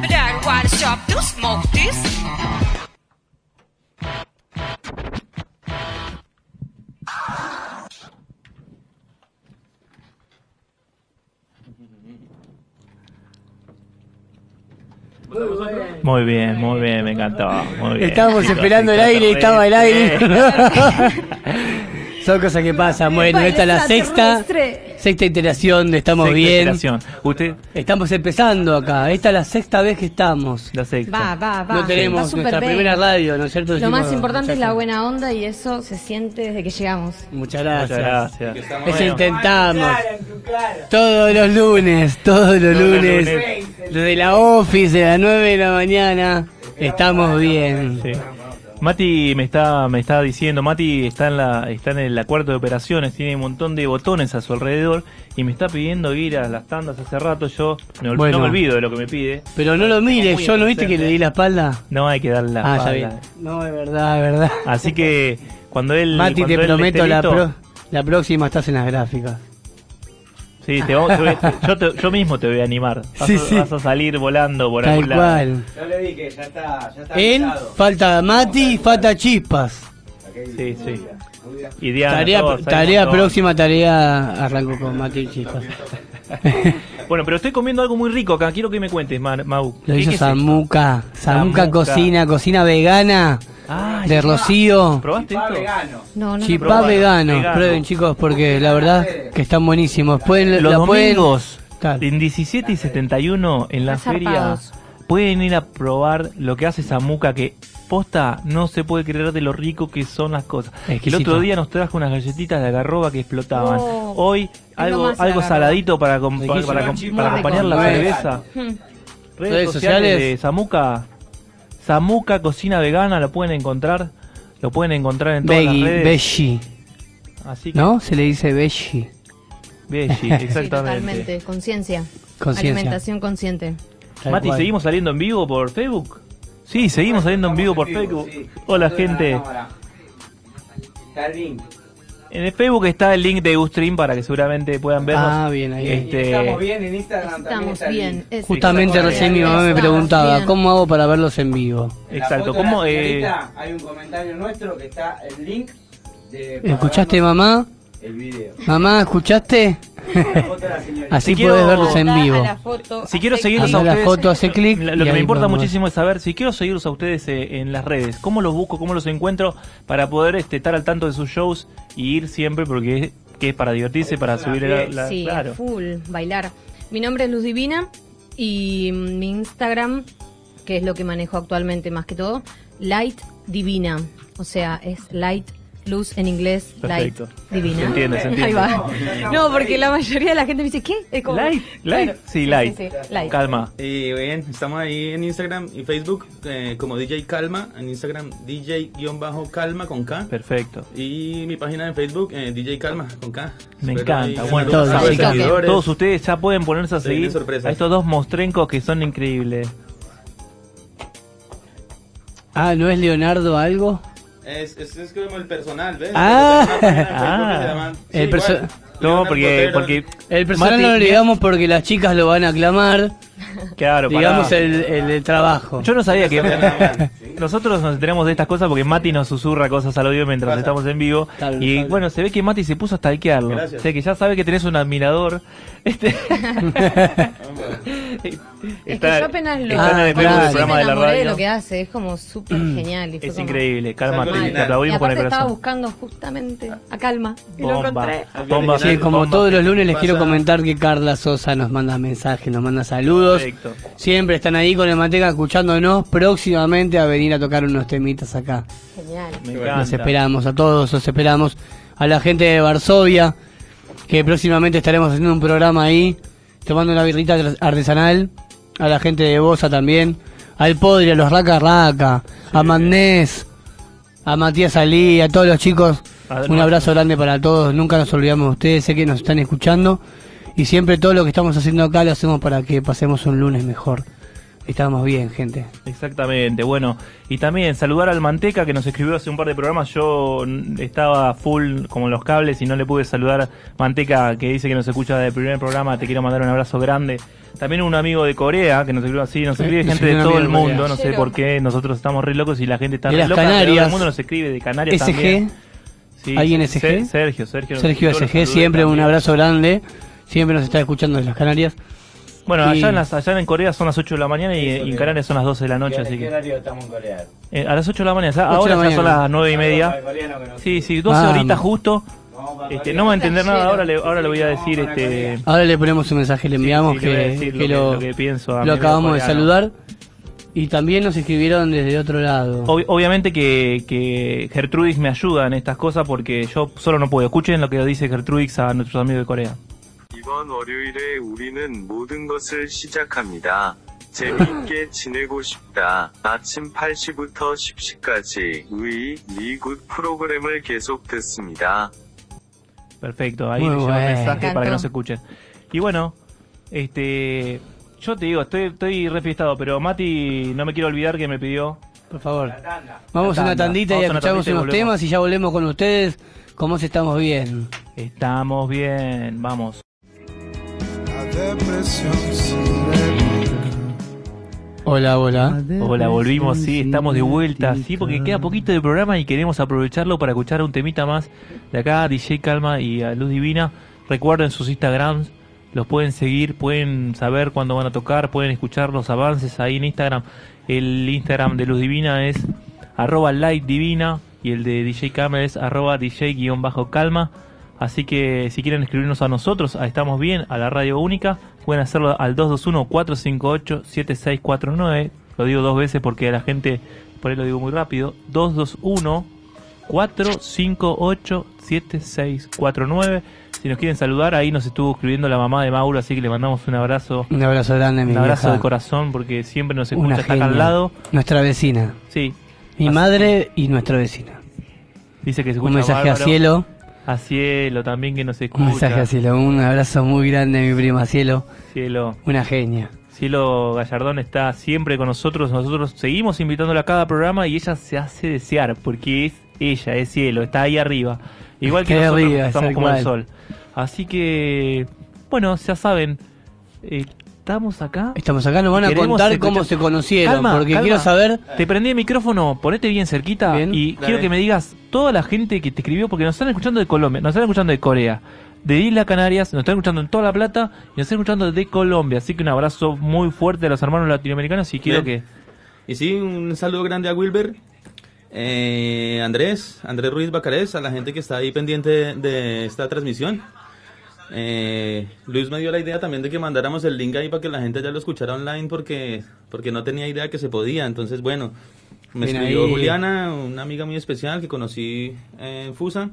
J: But I don't wanna stop to smoke this.
F: Muy bien, muy bien, me encantó. Muy bien.
E: Estábamos esperando el aire y estaba el aire. Son cosas que pasan. Bueno, esta es la sexta, sexta iteración de Estamos
F: Sexta
E: Bien.
F: iteración. Usted,
E: Estamos empezando acá. Esta es la sexta vez que estamos.
F: la sexta.
J: Va, va, va.
E: No tenemos nuestra
J: bien.
E: primera radio, ¿no es cierto?
J: Lo
E: Decimos,
J: más importante es la buena onda y eso se siente desde que llegamos.
E: Muchas gracias.
F: Muchas gracias.
E: Eso intentamos. Todos los lunes, todos los
F: Todos los
E: lunes,
F: lunes.
E: desde la office de las 9 de la mañana, estamos bien.
F: Sí. Mati me está me está diciendo, Mati está en la está en la cuarta de operaciones, tiene un montón de botones a su alrededor y me está pidiendo ir a las tandas hace rato, yo me ol-
E: Bueno.
F: no me olvido de lo que me pide.
E: Pero no lo mires, yo no viste que le di la espalda.
F: No hay que darle la
E: Ah, ya
F: espalda.
E: vi. No, es verdad, es verdad.
F: Así que cuando él
E: Mati,
F: cuando
E: te
F: él
E: prometo, la,
F: listo-
E: pro- la próxima estás en las gráficas.
F: Sí, te vamos- te voy a- yo, te- yo mismo te voy a animar. Vas,
E: Sí,
F: a,
E: sí.
F: vas a salir volando por
E: Tal
F: algún lado.
E: cual.
D: Yo le vi que ya está, ya está avisado.
E: falta Mati, falta Chispas.
F: Sí, sí. Y Diana,
E: Tarea,
F: todos,
E: tarea próxima, tarea arranco con Mati y Chispas.
F: Bueno, pero estoy comiendo algo muy rico acá. Quiero que me cuentes, Ma- Mau.
E: Lo
F: ¿Qué-
E: hizo? Samuca. Samuca cocina, cocina vegana
F: Ah,
E: de. Rocío.
F: ¿Probaste
D: Chipá
F: esto?
D: vegano.
J: No, no.
E: Chipá
F: Probalo,
E: vegano.
F: vegano.
E: Prueben chicos porque la verdad que están buenísimos. Pueden,
F: Los
E: la pueden-
F: domingos,
E: Claro.
F: en 17 y 71, en la feria, pueden ir a probar lo que hace Samuca, que posta, no se puede creer de lo rico que son las cosas. El
E: Exquisito.
F: otro día nos trajo unas galletitas de agarroba que explotaban.
J: Oh,
F: Hoy algo, algo saladito para, para, acompañar la cerveza. Redes,
E: Redes
F: sociales,
E: sociales.
F: de Samuca. Samuca Cocina Vegana lo pueden encontrar. Lo pueden encontrar en todas
E: Veggie,
F: las redes. Así que,
E: ¿No? Se le dice. Veggie,
J: Sí,
F: exactamente.
J: totalmente. Conciencia.
E: Conciencia.
J: Alimentación consciente.
E: Tal
F: Mati,
E: cual.
F: ¿seguimos saliendo en vivo por Facebook? Sí, seguimos saliendo en vivo por Facebook. Hola, gente.
D: Está el link.
F: En el Facebook está el link de Ustream para que seguramente puedan vernos.
E: Ah, bien, ahí.
F: Este,
D: Estamos bien en Instagram también.
J: Estamos bien. es-
E: Justamente recién mi mamá me preguntaba,
J: bien.
E: ¿cómo hago para verlos en vivo?
D: En
F: Exacto, ¿cómo, eh,
D: Hay un comentario nuestro que está el link de.
E: ¿Escuchaste,
D: vernos
E: mamá?
D: El video.
E: Mamá, ¿escuchaste? Así
F: Si
E: podés
F: quiero-
E: verlos en vivo.
J: a la foto,
F: Si quiero seguirlos a
E: Anda la
F: ustedes,
E: foto, hace clic
F: Lo que me importa
E: podemos-
F: muchísimo es saber si quiero seguirlos a ustedes eh, en las redes, cómo los busco, cómo los encuentro para poder este, estar al tanto de sus shows y ir siempre porque es, que es para divertirse, para subir la, la-
J: Sí,
F: claro.
J: full, bailar. Mi nombre es Luz Divina y mm, mi Instagram, que es lo que manejo actualmente más que todo, Light Divina. O sea, es Light, luz en inglés,
F: Perfecto.
J: Light Divina.
F: Se entiende, se
J: Ahí va. No, porque la mayoría de la gente me dice, ¿qué? Es como-
F: Light, light,
J: Claro.
F: sí, light.
J: sí, light.
F: Calma.
M: Y bien, estamos ahí en Instagram y Facebook eh, como DJ Calma, en Instagram DJ-Calma con K.
F: Perfecto.
M: Y mi página en Facebook, eh, DJ Calma con K.
F: Me
M: Espero
F: encanta.
M: ahí
F: Bueno,
E: Todo,
M: ganar
E: así
M: nuevos
E: que-
M: seguidores.
F: todos ustedes ya pueden ponerse a seguir a estos dos mostrencos que son increíbles.
E: Ah, ¿no es Leonardo algo?
M: Es, es, es como el personal, ¿ves?
E: Ah.
M: En Facebook
F: Ah.
M: se llama- sí,
E: El perso-
M: igual,
F: No, porque, porque
E: El personal
F: Mati-
E: no lo digamos porque las chicas lo van a aclamar.
F: claro,
E: digamos el, el, el trabajo.
F: Yo no sabía que nosotros nos enteramos de estas cosas porque Mati nos susurra cosas al oído mientras
M: Pasa.
F: estamos en vivo.
E: Tal,
F: y
E: tal.
F: bueno, se ve que Mati se puso a stalkearlo.
M: Gracias.
F: O sea que ya sabe que tenés un admirador. Este...
J: Es que yo apenas lo,
F: está en el
E: Ah,
F: del
E: claro.
F: programa de la
J: de
F: radio.
J: lo que hace, es como súper genial. y
F: Es
J: como-
F: increíble. Calma, te, aplaudimos con el
J: aparte estaba
F: corazón.
J: buscando justamente a Calma y lo encontré.
F: Bomba.
E: Sí, como todos los lunes les quiero comentar que Carla Sosa nos manda mensajes, nos manda saludos.
F: Perfecto.
E: Siempre están ahí con el manteca escuchándonos próximamente a venir a tocar unos temitas acá.
J: Genial.
F: Me encanta.
E: esperamos a todos, los esperamos. A la gente de Varsovia, que próximamente estaremos haciendo un programa ahí, tomando una birrita art- artesanal. A la gente de Bosa también. Al Podri, a los Raca Raca, a Magnés, a Matías Ali, a todos los chicos. Un abrazo grande para todos. Nunca nos olvidamos de ustedes, sé que nos están escuchando. Y siempre todo lo que estamos haciendo acá lo hacemos para que pasemos un lunes mejor. Estamos bien, gente.
F: Exactamente, bueno, y también saludar al Manteca que nos escribió hace un par de programas, yo estaba full como los cables y no le pude saludar Manteca que dice que nos escucha desde el primer programa, te quiero mandar un abrazo grande. También un amigo de Corea que nos escribió así, nos escribe gente de todo el mundo, no sé por qué, nosotros estamos re locos y la gente está
E: De
F: re
E: las
F: loca,
E: Canarias.
F: del mundo nos escribe, de Canarias
E: SG.
F: también. Sí,
E: ¿Alguien
F: Se-
E: SG?
F: Sergio, Sergio.
E: Sergio SG, siempre un abrazo grande. Siempre nos está escuchando desde las Canarias.
F: Bueno,
E: Y-
F: allá, en las, allá en Corea son las 8 de la mañana y, y en Canarias son las 12 de la noche,
D: ¿Qué-
F: así
D: ¿Qué
F: que...
D: horario estamos en Corea?
F: Eh, a las 8 de la mañana,
E: de
F: ahora
E: la
F: ya son
E: mañana.
F: las 9 y media. Sí, sí, 12
E: Vamos.
F: horitas justo. Este, no va a entender nada, ahora le, ahora le voy a decir este
E: Ahora le ponemos un mensaje, le enviamos
F: sí, le a
E: que,
F: decir
E: que
F: lo que-
E: lo,
F: que pienso a
E: lo acabamos de
F: coreano.
E: saludar. Y también nos escribieron desde otro lado.
F: Ob- obviamente que, que Gertrudis me ayuda en estas cosas porque yo solo no puedo. Escuchen lo que dice Gertrudis a nuestros amigos de Corea.
N: 이번 월요일에 우리는 모든 것을 시작합니다. 재미있게 지내고 싶다. 아침 8시부터 10시까지 의 리굿 프로그램을 계속 듣습니다.
F: Perfecto, ahí
E: Muy
F: le lleva
E: bueno.
F: el mensaje
J: Me
F: para que
J: encantó.
F: no se escuchen. Y bueno, este yo te digo, estoy, estoy refiestado, pero Mati no me quiero olvidar que me pidió
E: Por favor. Vamos a una tandita y
F: Vamos
E: escuchamos
F: tandita y
E: unos temas y ya volvemos con ustedes. ¿Cómo si estamos bien?
F: Estamos bien, vamos.
E: Hola, hola.
F: Hola, volvimos, sí, estamos de vuelta, sí, porque queda poquito de programa y queremos aprovecharlo para escuchar un temita más de acá, DJ Calma y a Luz Divina. Recuerden sus Instagrams, los pueden seguir, pueden saber cuándo van a tocar, pueden escuchar los avances ahí en Instagram. El Instagram de Luz Divina es arroba light divina y el de DJ Calma es arroba DJ-calma. Así que si quieren escribirnos a nosotros, a Estamos Bien, a la radio única, pueden hacerlo al 221-458-7649. Lo digo dos veces porque a la gente por ahí lo digo muy rápido, 221 458 7649. Si nos quieren saludar, ahí nos estuvo escribiendo la mamá de Mauro, así que le mandamos un abrazo.
E: Un abrazo grande, mi
F: Un abrazo
E: vieja.
F: de corazón, porque siempre nos
E: Una
F: escucha, está acá al lado.
E: Nuestra vecina.
F: Sí.
E: Mi madre y nuestra vecina.
F: Dice que se escucha
E: Un mensaje a. Cielo.
F: A Cielo también que nos escucha.
E: Un mensaje a Cielo. Un abrazo muy grande, mi prima Cielo.
F: Cielo.
E: Una genia.
F: Cielo Gallardón está siempre con nosotros. Nosotros seguimos invitándola a cada programa y ella se hace desear porque es ella, es Cielo, está ahí arriba. Igual que nosotros estamos como el sol. Así que, bueno, ya saben, eh, estamos acá.
E: Estamos acá, nos van a contar
F: escuchar-
E: cómo se conocieron,
F: Calma,
E: porque
F: calma.
E: quiero saber...
F: Te prendí el micrófono, ponete bien cerquita y
E: Dale.
F: quiero que me digas toda la gente que te escribió, porque nos están escuchando de Colombia, nos están escuchando de Corea, de Isla Canarias, nos están escuchando en toda La Plata y nos están escuchando de Colombia. Así que un abrazo muy fuerte a los hermanos latinoamericanos y quiero
M: Bien.
F: que...
M: Y sí, un saludo grande a Wilber, eh, Andrés, Andrés Ruiz Bacarés, a la gente que está ahí pendiente de, de esta transmisión. Eh, Luis me dio la idea también de que mandáramos el link ahí para que la gente ya lo escuchara online porque, porque no tenía idea que se podía. Entonces, bueno, me escribió
E: ahí.
M: Juliana, una amiga muy especial que conocí en Fusa.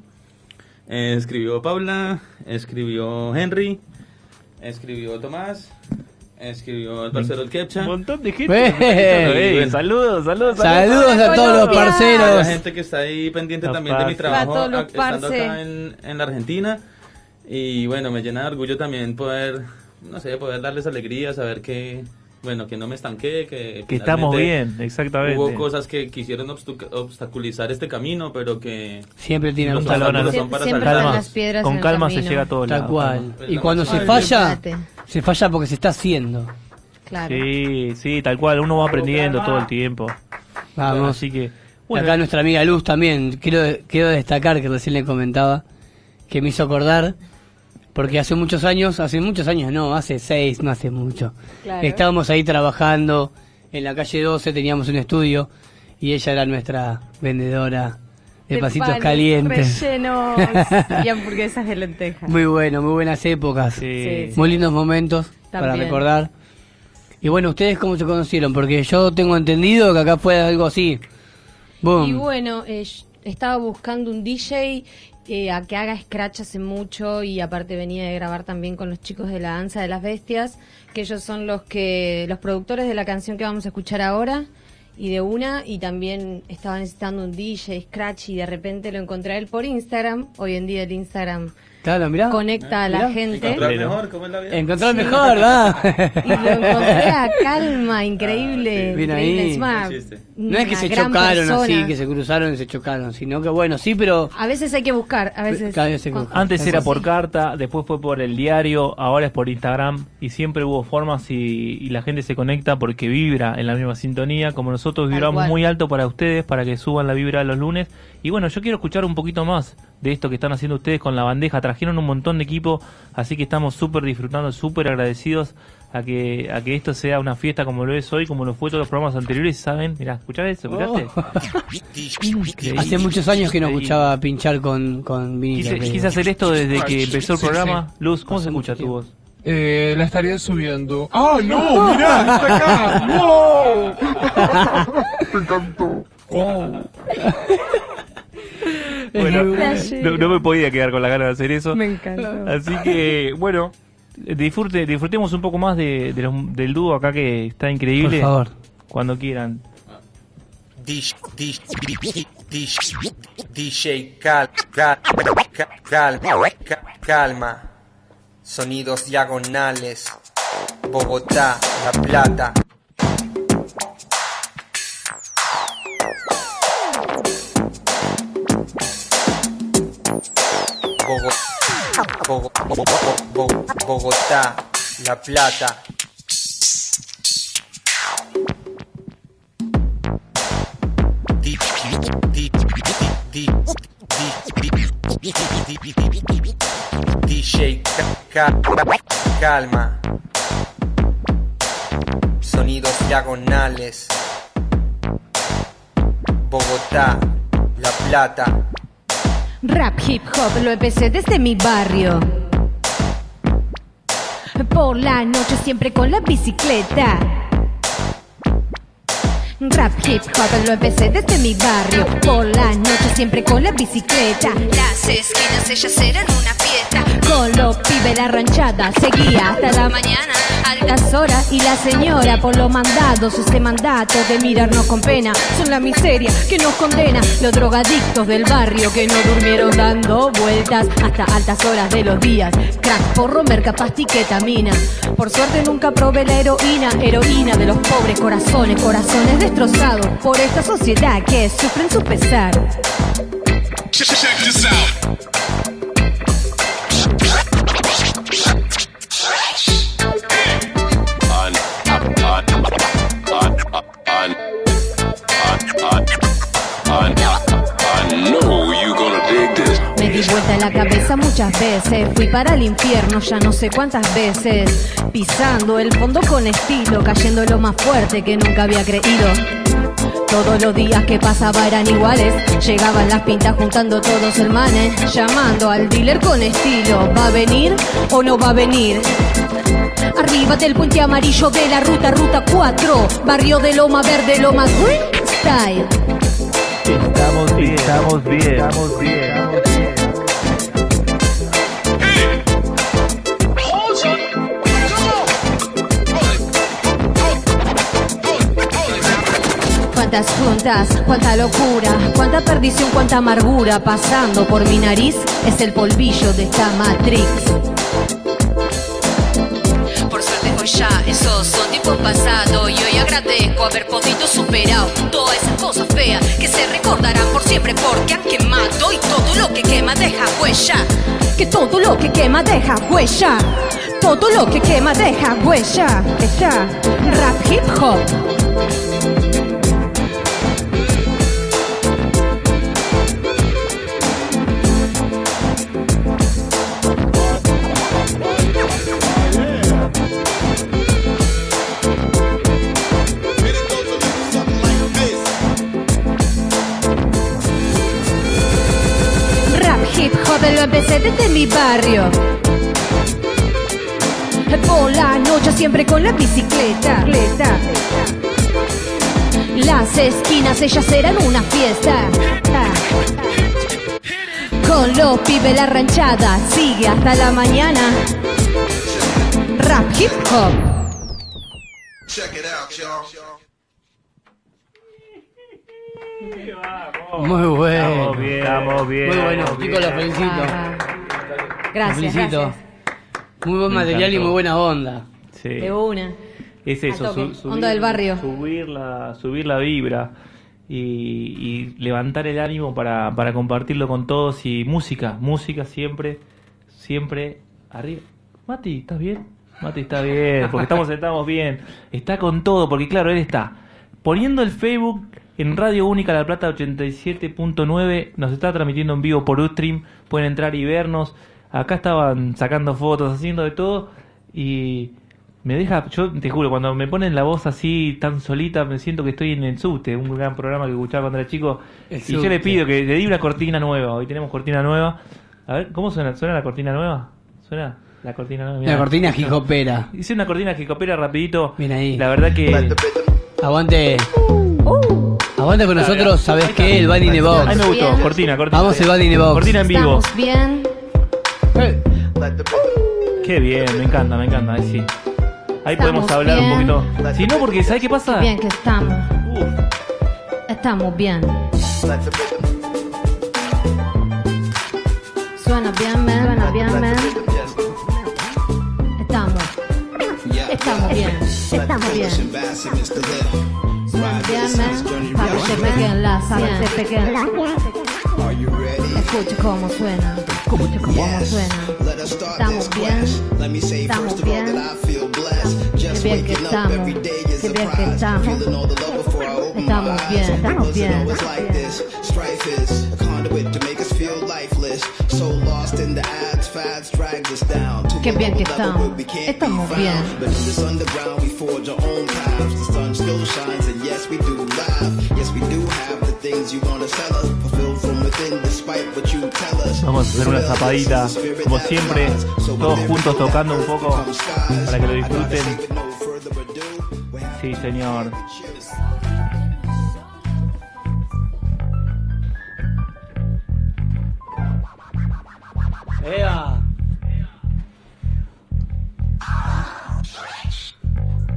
M: Eh, escribió Paula, escribió Henry, escribió Tomás, escribió el parcero el Kepcha.
F: Un montón de
E: gente.
F: Ey,
M: Bueno.
F: saludos, saludos,
E: Saludos a todos los
M: A la
E: parceros.
M: gente que está ahí pendiente
F: Los
M: también de mi trabajo
J: A todos los
M: ac- estando acá en, en la Argentina. Y bueno, me llena de orgullo también poder, no sé, poder darles alegría, saber que, bueno, que no me estanqué, que,
F: Que estamos bien, exactamente.
M: Hubo cosas que quisieron obstaculizar este camino, pero que
E: Siempre tiene
M: los
E: un talón.
M: son para
J: Siempre las piedras
F: Con calma se llega a todo
E: Tal
F: lado.
E: cual.
M: Pues
E: Y cuando se falla. Se falla porque se está haciendo.
J: Claro.
F: Sí, sí, tal cual, uno va aprendiendo todo el tiempo.
E: Vamos.
F: Así que, bueno,
E: Acá nuestra amiga Luz también, quiero, quiero destacar que recién le comentaba, que me hizo acordar, porque hace muchos años, hace muchos años no, hace seis, no hace mucho,
J: Claro.
E: estábamos ahí trabajando en la calle 12, teníamos un estudio y ella era nuestra vendedora de, pasitos
J: panes
E: calientes.
J: rellenos y hamburguesas de lentejas.
E: Muy bueno, muy buenas épocas,
J: Sí, sí.
E: muy lindos momentos para recordar. Y bueno, ¿ustedes cómo se conocieron? Porque yo tengo entendido que acá fue algo así. Boom.
J: Y bueno, eh, estaba buscando un DJ eh, a que haga scratch hace mucho y aparte venía de grabar también con los chicos de la danza de las bestias, que ellos son los que los productores de la canción que vamos a escuchar ahora y de una y también estaba necesitando un DJ scratch y de repente lo encontré él por Instagram. Hoy en día el Instagram
E: Claro, mirá.
J: conecta a la
E: Mirá.
J: gente.
M: Encontrar mejor, ¿cómo es la vida?
E: Encontrar mejor, ¿verdad?
J: Y lo encontré a calma, increíble. Encima,
M: Buen chiste.
E: No es que se chocaron así, que se cruzaron y se chocaron, sino que bueno, sí, pero
J: A veces hay que buscar, a veces.
E: Cada vez hay que
J: cuando-
E: buscar.
F: Antes
E: Eso
F: era
E: sí.
F: por carta, después fue por el diario, ahora es por Instagram y siempre hubo formas y, y la gente se conecta porque vibra en la misma sintonía, como nosotros vibramos muy alto para ustedes, para que suban la vibra los lunes. Y bueno, yo quiero escuchar un poquito más de esto que están haciendo ustedes con la bandeja. Trajeron un montón de equipo, así que estamos súper disfrutando, súper agradecidos a que, a que esto sea una fiesta como lo es hoy, como lo fue todos los programas anteriores, ¿saben? Mirá, ¿escuchás eso? ¿Escuchaste?
E: Oh. hace muchos años que no escuchaba pinchar con, con vinilo.
F: Quise, hacer esto desde que empezó el programa.
O: sí.
F: Luz, ¿cómo se escucha tu voz?
O: Eh, la estaría subiendo. ¡Ah, no! ¡Mirá! ¡Está acá! ¡No! Me encantó.
E: Oh.
F: Bueno, no, no me podía quedar con la gana de hacer eso.
J: Me encanta.
F: Así que, bueno, disfrute, disfrutemos un poco más de, de los- del dúo acá que está increíble.
E: Por favor.
F: Cuando quieran.
P: Dish, DJ cal, cal, cal, calma, ca- calma. Sonidos diagonales. Bogotá, La Plata. Bogotá, La Plata. DJ ca- ca- calma. Sonidos diagonales. Bogotá La Plata
J: Rap hip hop lo empecé desde mi barrio. Por la noche siempre con la bicicleta. Rap hip hop lo empecé desde mi barrio. Por las noches siempre con la bicicleta. Las esquinas ellas eran una fiesta. Con los pibes la ranchada seguía hasta la mañana. Altas horas y la señora por los mandados. Ese mandato de mirarnos con pena. Son la miseria que nos condena. Los drogadictos del barrio que no durmieron dando vueltas hasta altas horas de los días. Crack, porro, merca, pastiquetamina. Por suerte nunca probé la heroína. Heroína de los pobres corazones. Corazones destrozados por esta sociedad que sufren su pesar.
O: Check this out.
J: Vuelta la cabeza muchas veces, fui para el infierno ya no sé cuántas veces, pisando el fondo con estilo, cayendo lo más fuerte que nunca había creído. Todos los días que pasaba eran iguales, llegaban las pintas juntando todos el manes, llamando al dealer con estilo, ¿va a venir o no va a venir? Arriba del puente amarillo de la ruta, ruta 4, barrio de Loma Verde, Loma Green Style.
F: Estamos bien, estamos bien, estamos bien.
J: Cuántas juntas, cuánta locura, cuánta perdición, cuánta amargura pasando por mi nariz es el polvillo de esta Matrix. Por suerte hoy ya esos son tiempos pasados y hoy agradezco haber podido superar todas esas cosas feas que se recordarán por siempre porque han quemado y todo lo que quema deja huella. Que todo lo que quema deja huella. Todo lo que quema deja huella. Ella, rap hip hop. Empecé desde mi barrio. Por la noche siempre con la bicicleta. Las esquinas ellas eran una fiesta. Con los pibes la ranchada sigue hasta la mañana. Rap hip hop.
E: Muy bueno.
F: Estamos bien.
E: Muy bueno, chicos, los felicito.
J: Gracias,
E: Los felicito.
J: gracias.
E: Muy buen
F: Me
E: material y muy buena onda.
F: Sí.
J: De una.
F: Es eso,
J: toque.
F: su-
J: Onda del barrio.
F: Subir la, subir la vibra y, y levantar el ánimo para, para compartirlo con todos y música, música siempre, siempre arriba. Mati, ¿estás bien? Mati está bien, porque estamos, estamos bien. Está con todo, porque claro, él está poniendo el Facebook en Radio Única La Plata 87.9, nos está transmitiendo en vivo por Ustream, pueden entrar y vernos. Acá estaban sacando fotos, haciendo de todo y me deja, yo te juro, cuando me ponen la voz así tan solita, me siento que estoy en el subte, un gran programa que escuchaba cuando era chico.
E: El
F: y yo le pido que le di una cortina nueva, hoy tenemos cortina nueva. A ver, ¿cómo suena? ¿Suena la cortina nueva? ¿Suena la cortina nueva?
E: La cortina jicopera.
F: Hice una cortina que coopera rapidito.
E: Bien ahí.
F: La verdad que...
E: Aguante. Aguante con nosotros, ¿sabes qué? El Bad in the Box.
F: Ay, me gustó. Cortina, cortina.
E: Vamos el Bad in the Box.
F: Cortina en vivo.
J: Estamos bien.
F: Qué bien, me encanta, me encanta. Ahí sí. Ahí podemos
J: Estamos
F: hablar un
J: bien.
F: poquito. Si no, porque ¿sabes qué pasa?
J: Bien que estamos. Estamos bien. Suena bien, man. Suena bien, man. Estamos. Estamos bien. Estamos bien. Bien, man. Para que se peguen las para se peguen. Escuche cómo suena. Escuche cómo suena. Estamos bien. Estamos bien. Qué bien que estamos. Qué bien que estamos. Estamos bien. Estamos bien.
Q: Strife is
J: Qué bien que estamos. Estamos bien.
Q: But in this underground, we forge our own paths. The sun still shines, and yes, we do laugh. Yes, we do have the things you wanna sell us. Fulfilled from within, despite what you tell us.
F: Vamos a hacer una zapadita, como siempre, todos juntos tocando un poco para que lo disfruten. Sí, señor.
E: ¡Ea!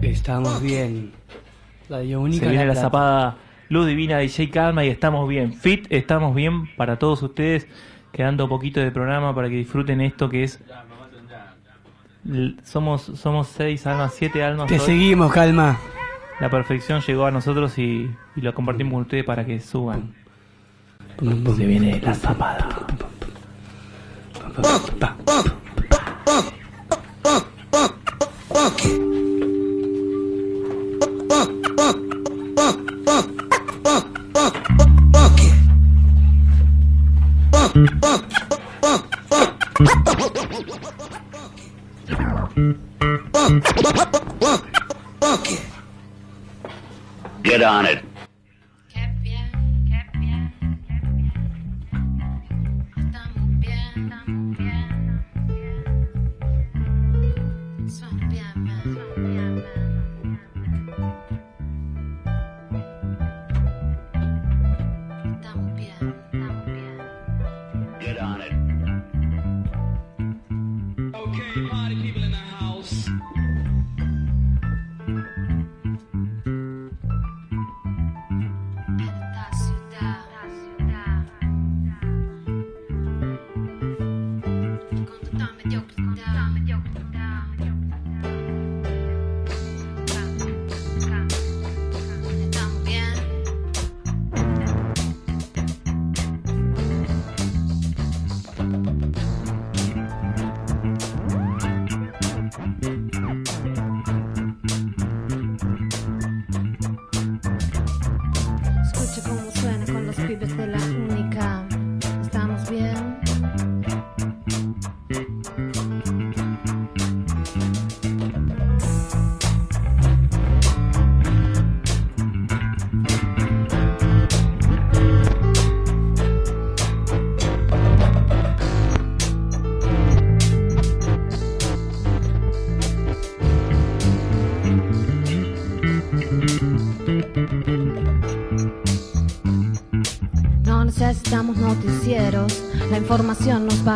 E: Estamos bien. Única
F: Se viene
E: en
F: la
E: Plata.
F: zapada Luz Divina de J Calma y estamos bien. Fit, estamos bien para todos ustedes. Quedando poquito de programa para que disfruten esto que es. Somos, somos seis almas, siete almas.
E: Te
F: hoy.
E: seguimos, calma.
F: La perfección llegó a nosotros y, y lo compartimos con ustedes para que suban. Se viene la zapada.
R: Get on it.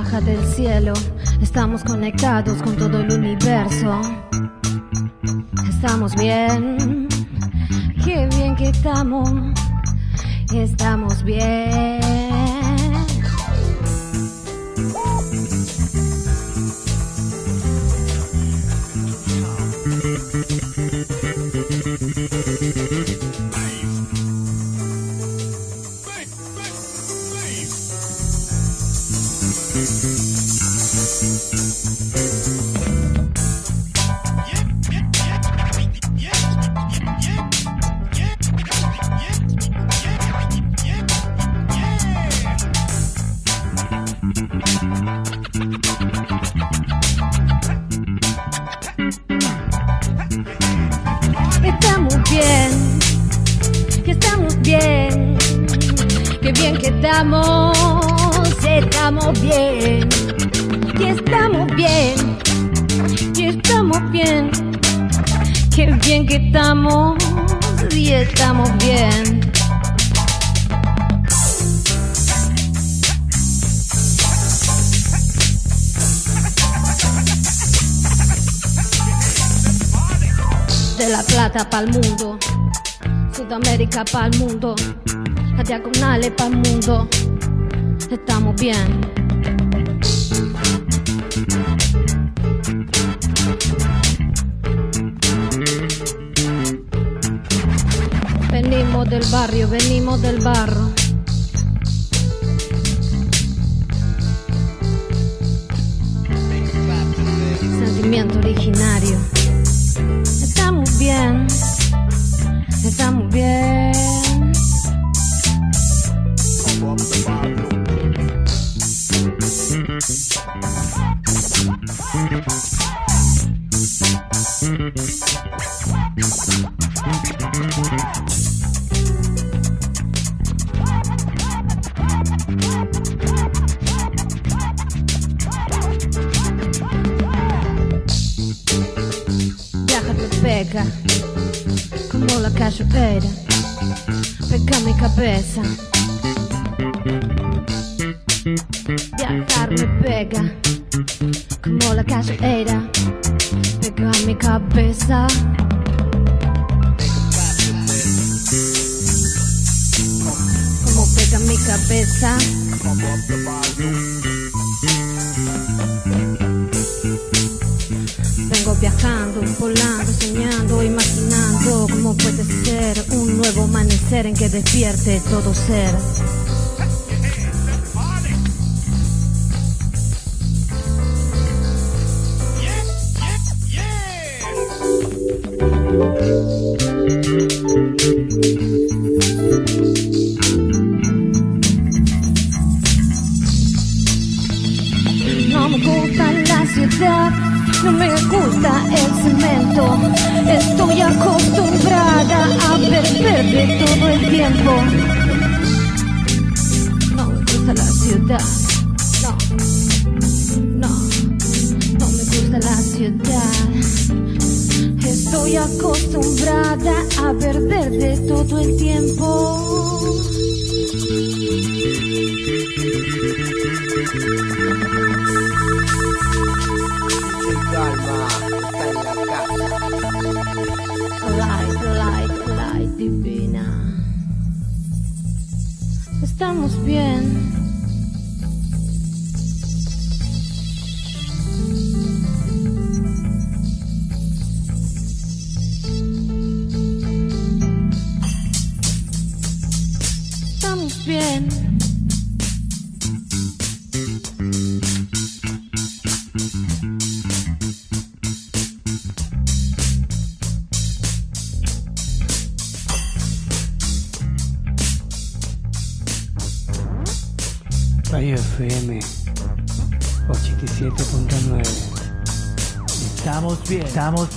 J: Baja del cielo. Estamos conectados con todo el universo. Estamos bien, qué bien que estamos. Estamos bien. Estamos, estamos bien, que estamos bien, que estamos bien, que bien que estamos y estamos bien. De la plata pa'l mundo, Sudamérica pa'l mundo, las diagonales pa'l mundo, estamos bien. Venimos del barrio, venimos del barro. Sentimiento puede ser un nuevo amanecer en que despierte todo ser.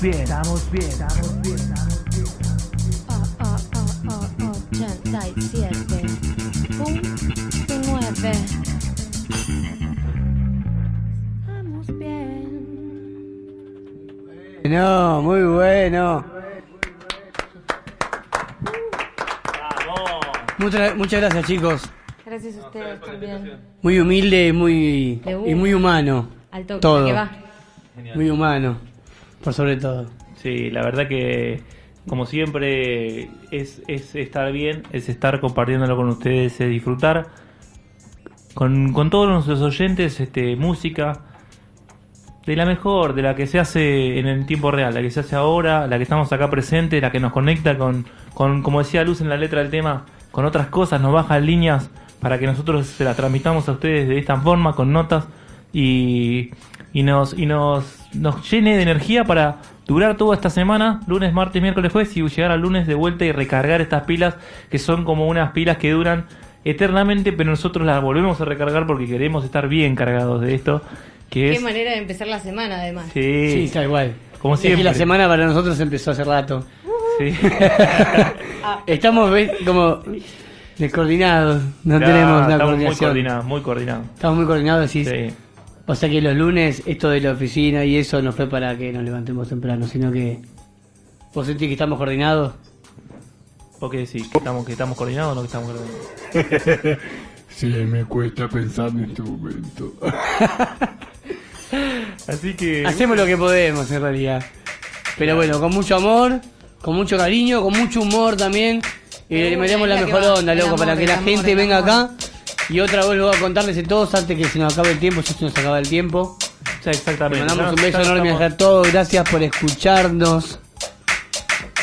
J: Bien, estamos bien,
F: estamos bien, estamos bien.
J: Ah, ah, ah, ah, 87. Punto 9. Estamos bien.
E: No, muy bueno. Muchas, muchas gracias chicos.
J: Gracias a ustedes también.
E: Muy humilde y muy, y muy humano.
J: Al toque,
E: Todo.
J: que va.
E: Muy humano, por sobre todo.
F: Sí, la verdad que como siempre es, es estar bien, es estar compartiéndolo con ustedes, es disfrutar con, con todos nuestros oyentes este, música de la mejor, de la que se hace en el tiempo real, la que se hace ahora, la que estamos acá presente, la que nos conecta con, con como decía Luz en la letra del tema, con otras cosas, nos baja líneas para que nosotros se las transmitamos a ustedes de esta forma, con notas y, y nos y nos, nos llene de energía para durar toda esta semana, lunes, martes, miércoles, jueves, y llegar al lunes de vuelta y recargar estas pilas que son como unas pilas que duran eternamente, pero nosotros las volvemos a recargar porque queremos estar bien cargados de esto, que
J: Qué
F: es...
J: manera de empezar la semana, además.
F: Sí,
E: Sí, está igual.
F: Como
E: Es que
F: siempre.
E: la semana para nosotros empezó hace rato.
F: Sí.
E: Estamos ¿ves? como descoordinados. No tenemos una
F: estamos muy
E: coordinación.
F: coordinados, muy coordinados.
E: Estamos muy coordinados, sí.
F: Sí.
E: Sea que los lunes, esto de la oficina y eso no fue para que nos levantemos temprano, sino que. ¿Vos sentís que estamos coordinados?
F: ¿Vos qué decís? ¿Que estamos, que estamos coordinados o no que estamos coordinados?
L: Sí, me cuesta pensar en este momento.
F: Así que...
E: Hacemos lo que podemos en realidad. Pero bueno, con mucho amor, con mucho cariño, con mucho humor también. Y le metemos la mejor onda, loco, para que la gente venga acá. Y otra vez lo voy a contarles a todos antes que se nos acabe el tiempo, ya se nos acaba el tiempo.
F: Exactamente.
E: Le mandamos un beso enorme
F: estamos-
E: a todos, gracias por escucharnos.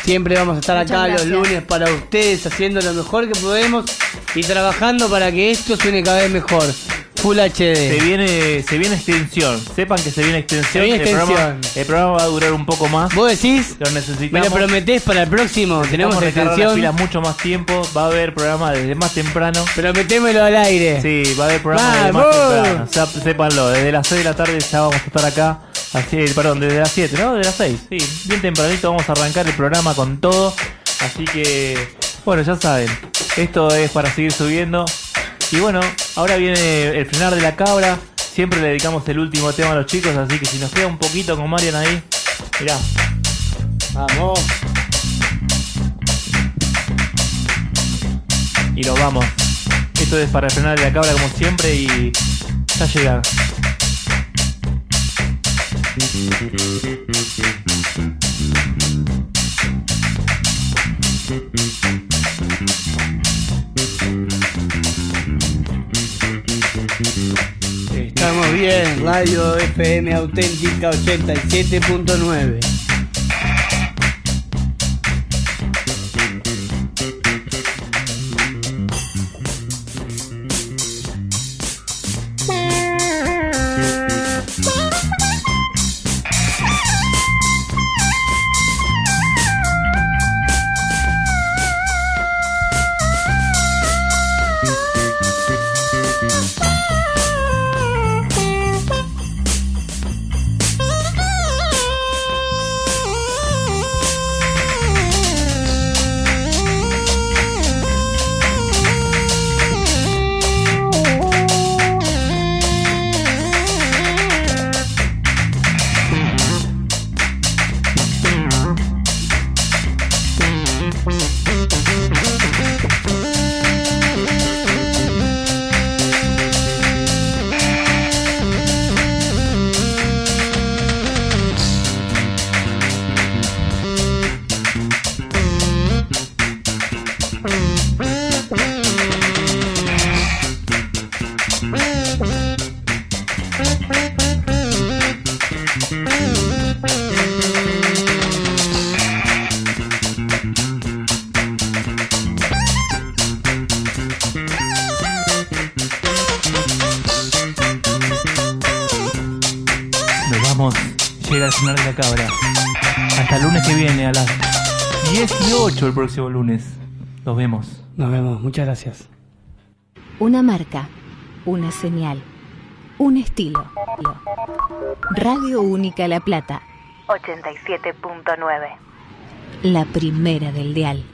E: Siempre vamos a estar
J: Muchas
E: acá los lunes para ustedes, haciendo lo mejor que podemos y trabajando para que esto suene cada vez mejor. Full HD.
F: Se viene, se viene extensión. Sepan que se viene extensión.
E: Se viene
F: El, programa,
E: extensión.
F: el programa va a durar un poco más.
E: ¿Vos decís?
F: Lo
E: ¿Me
F: necesitamos.
E: lo prometés para el próximo? Tenemos
F: las
E: extensión.
F: pilas mucho más tiempo. Va a haber programa desde más temprano.
E: Prometémelo al aire.
F: Sí, va a haber programa desde más temprano. Sépanlo, desde las 6 de la tarde ya vamos a estar acá. Así, perdón, desde las 7, ¿no? Desde las 6. Sí, bien tempranito vamos a arrancar el programa con todo. Así que, bueno, ya saben. Esto es para seguir subiendo. Y bueno, ahora viene el frenar de la cabra. Siempre le dedicamos el último tema a los chicos, así que si nos queda un poquito con Marian ahí, mirá.
E: Vamos.
F: Y nos vamos. Esto es para frenar de la cabra como siempre y ya llega.
E: Bien, Radio FM Auténtica 87.9.
F: el próximo lunes. Nos vemos.
E: Nos vemos, muchas gracias.
R: Una marca, una señal, un estilo. Radio Única La Plata,
S: 87.9.
R: la primera del dial.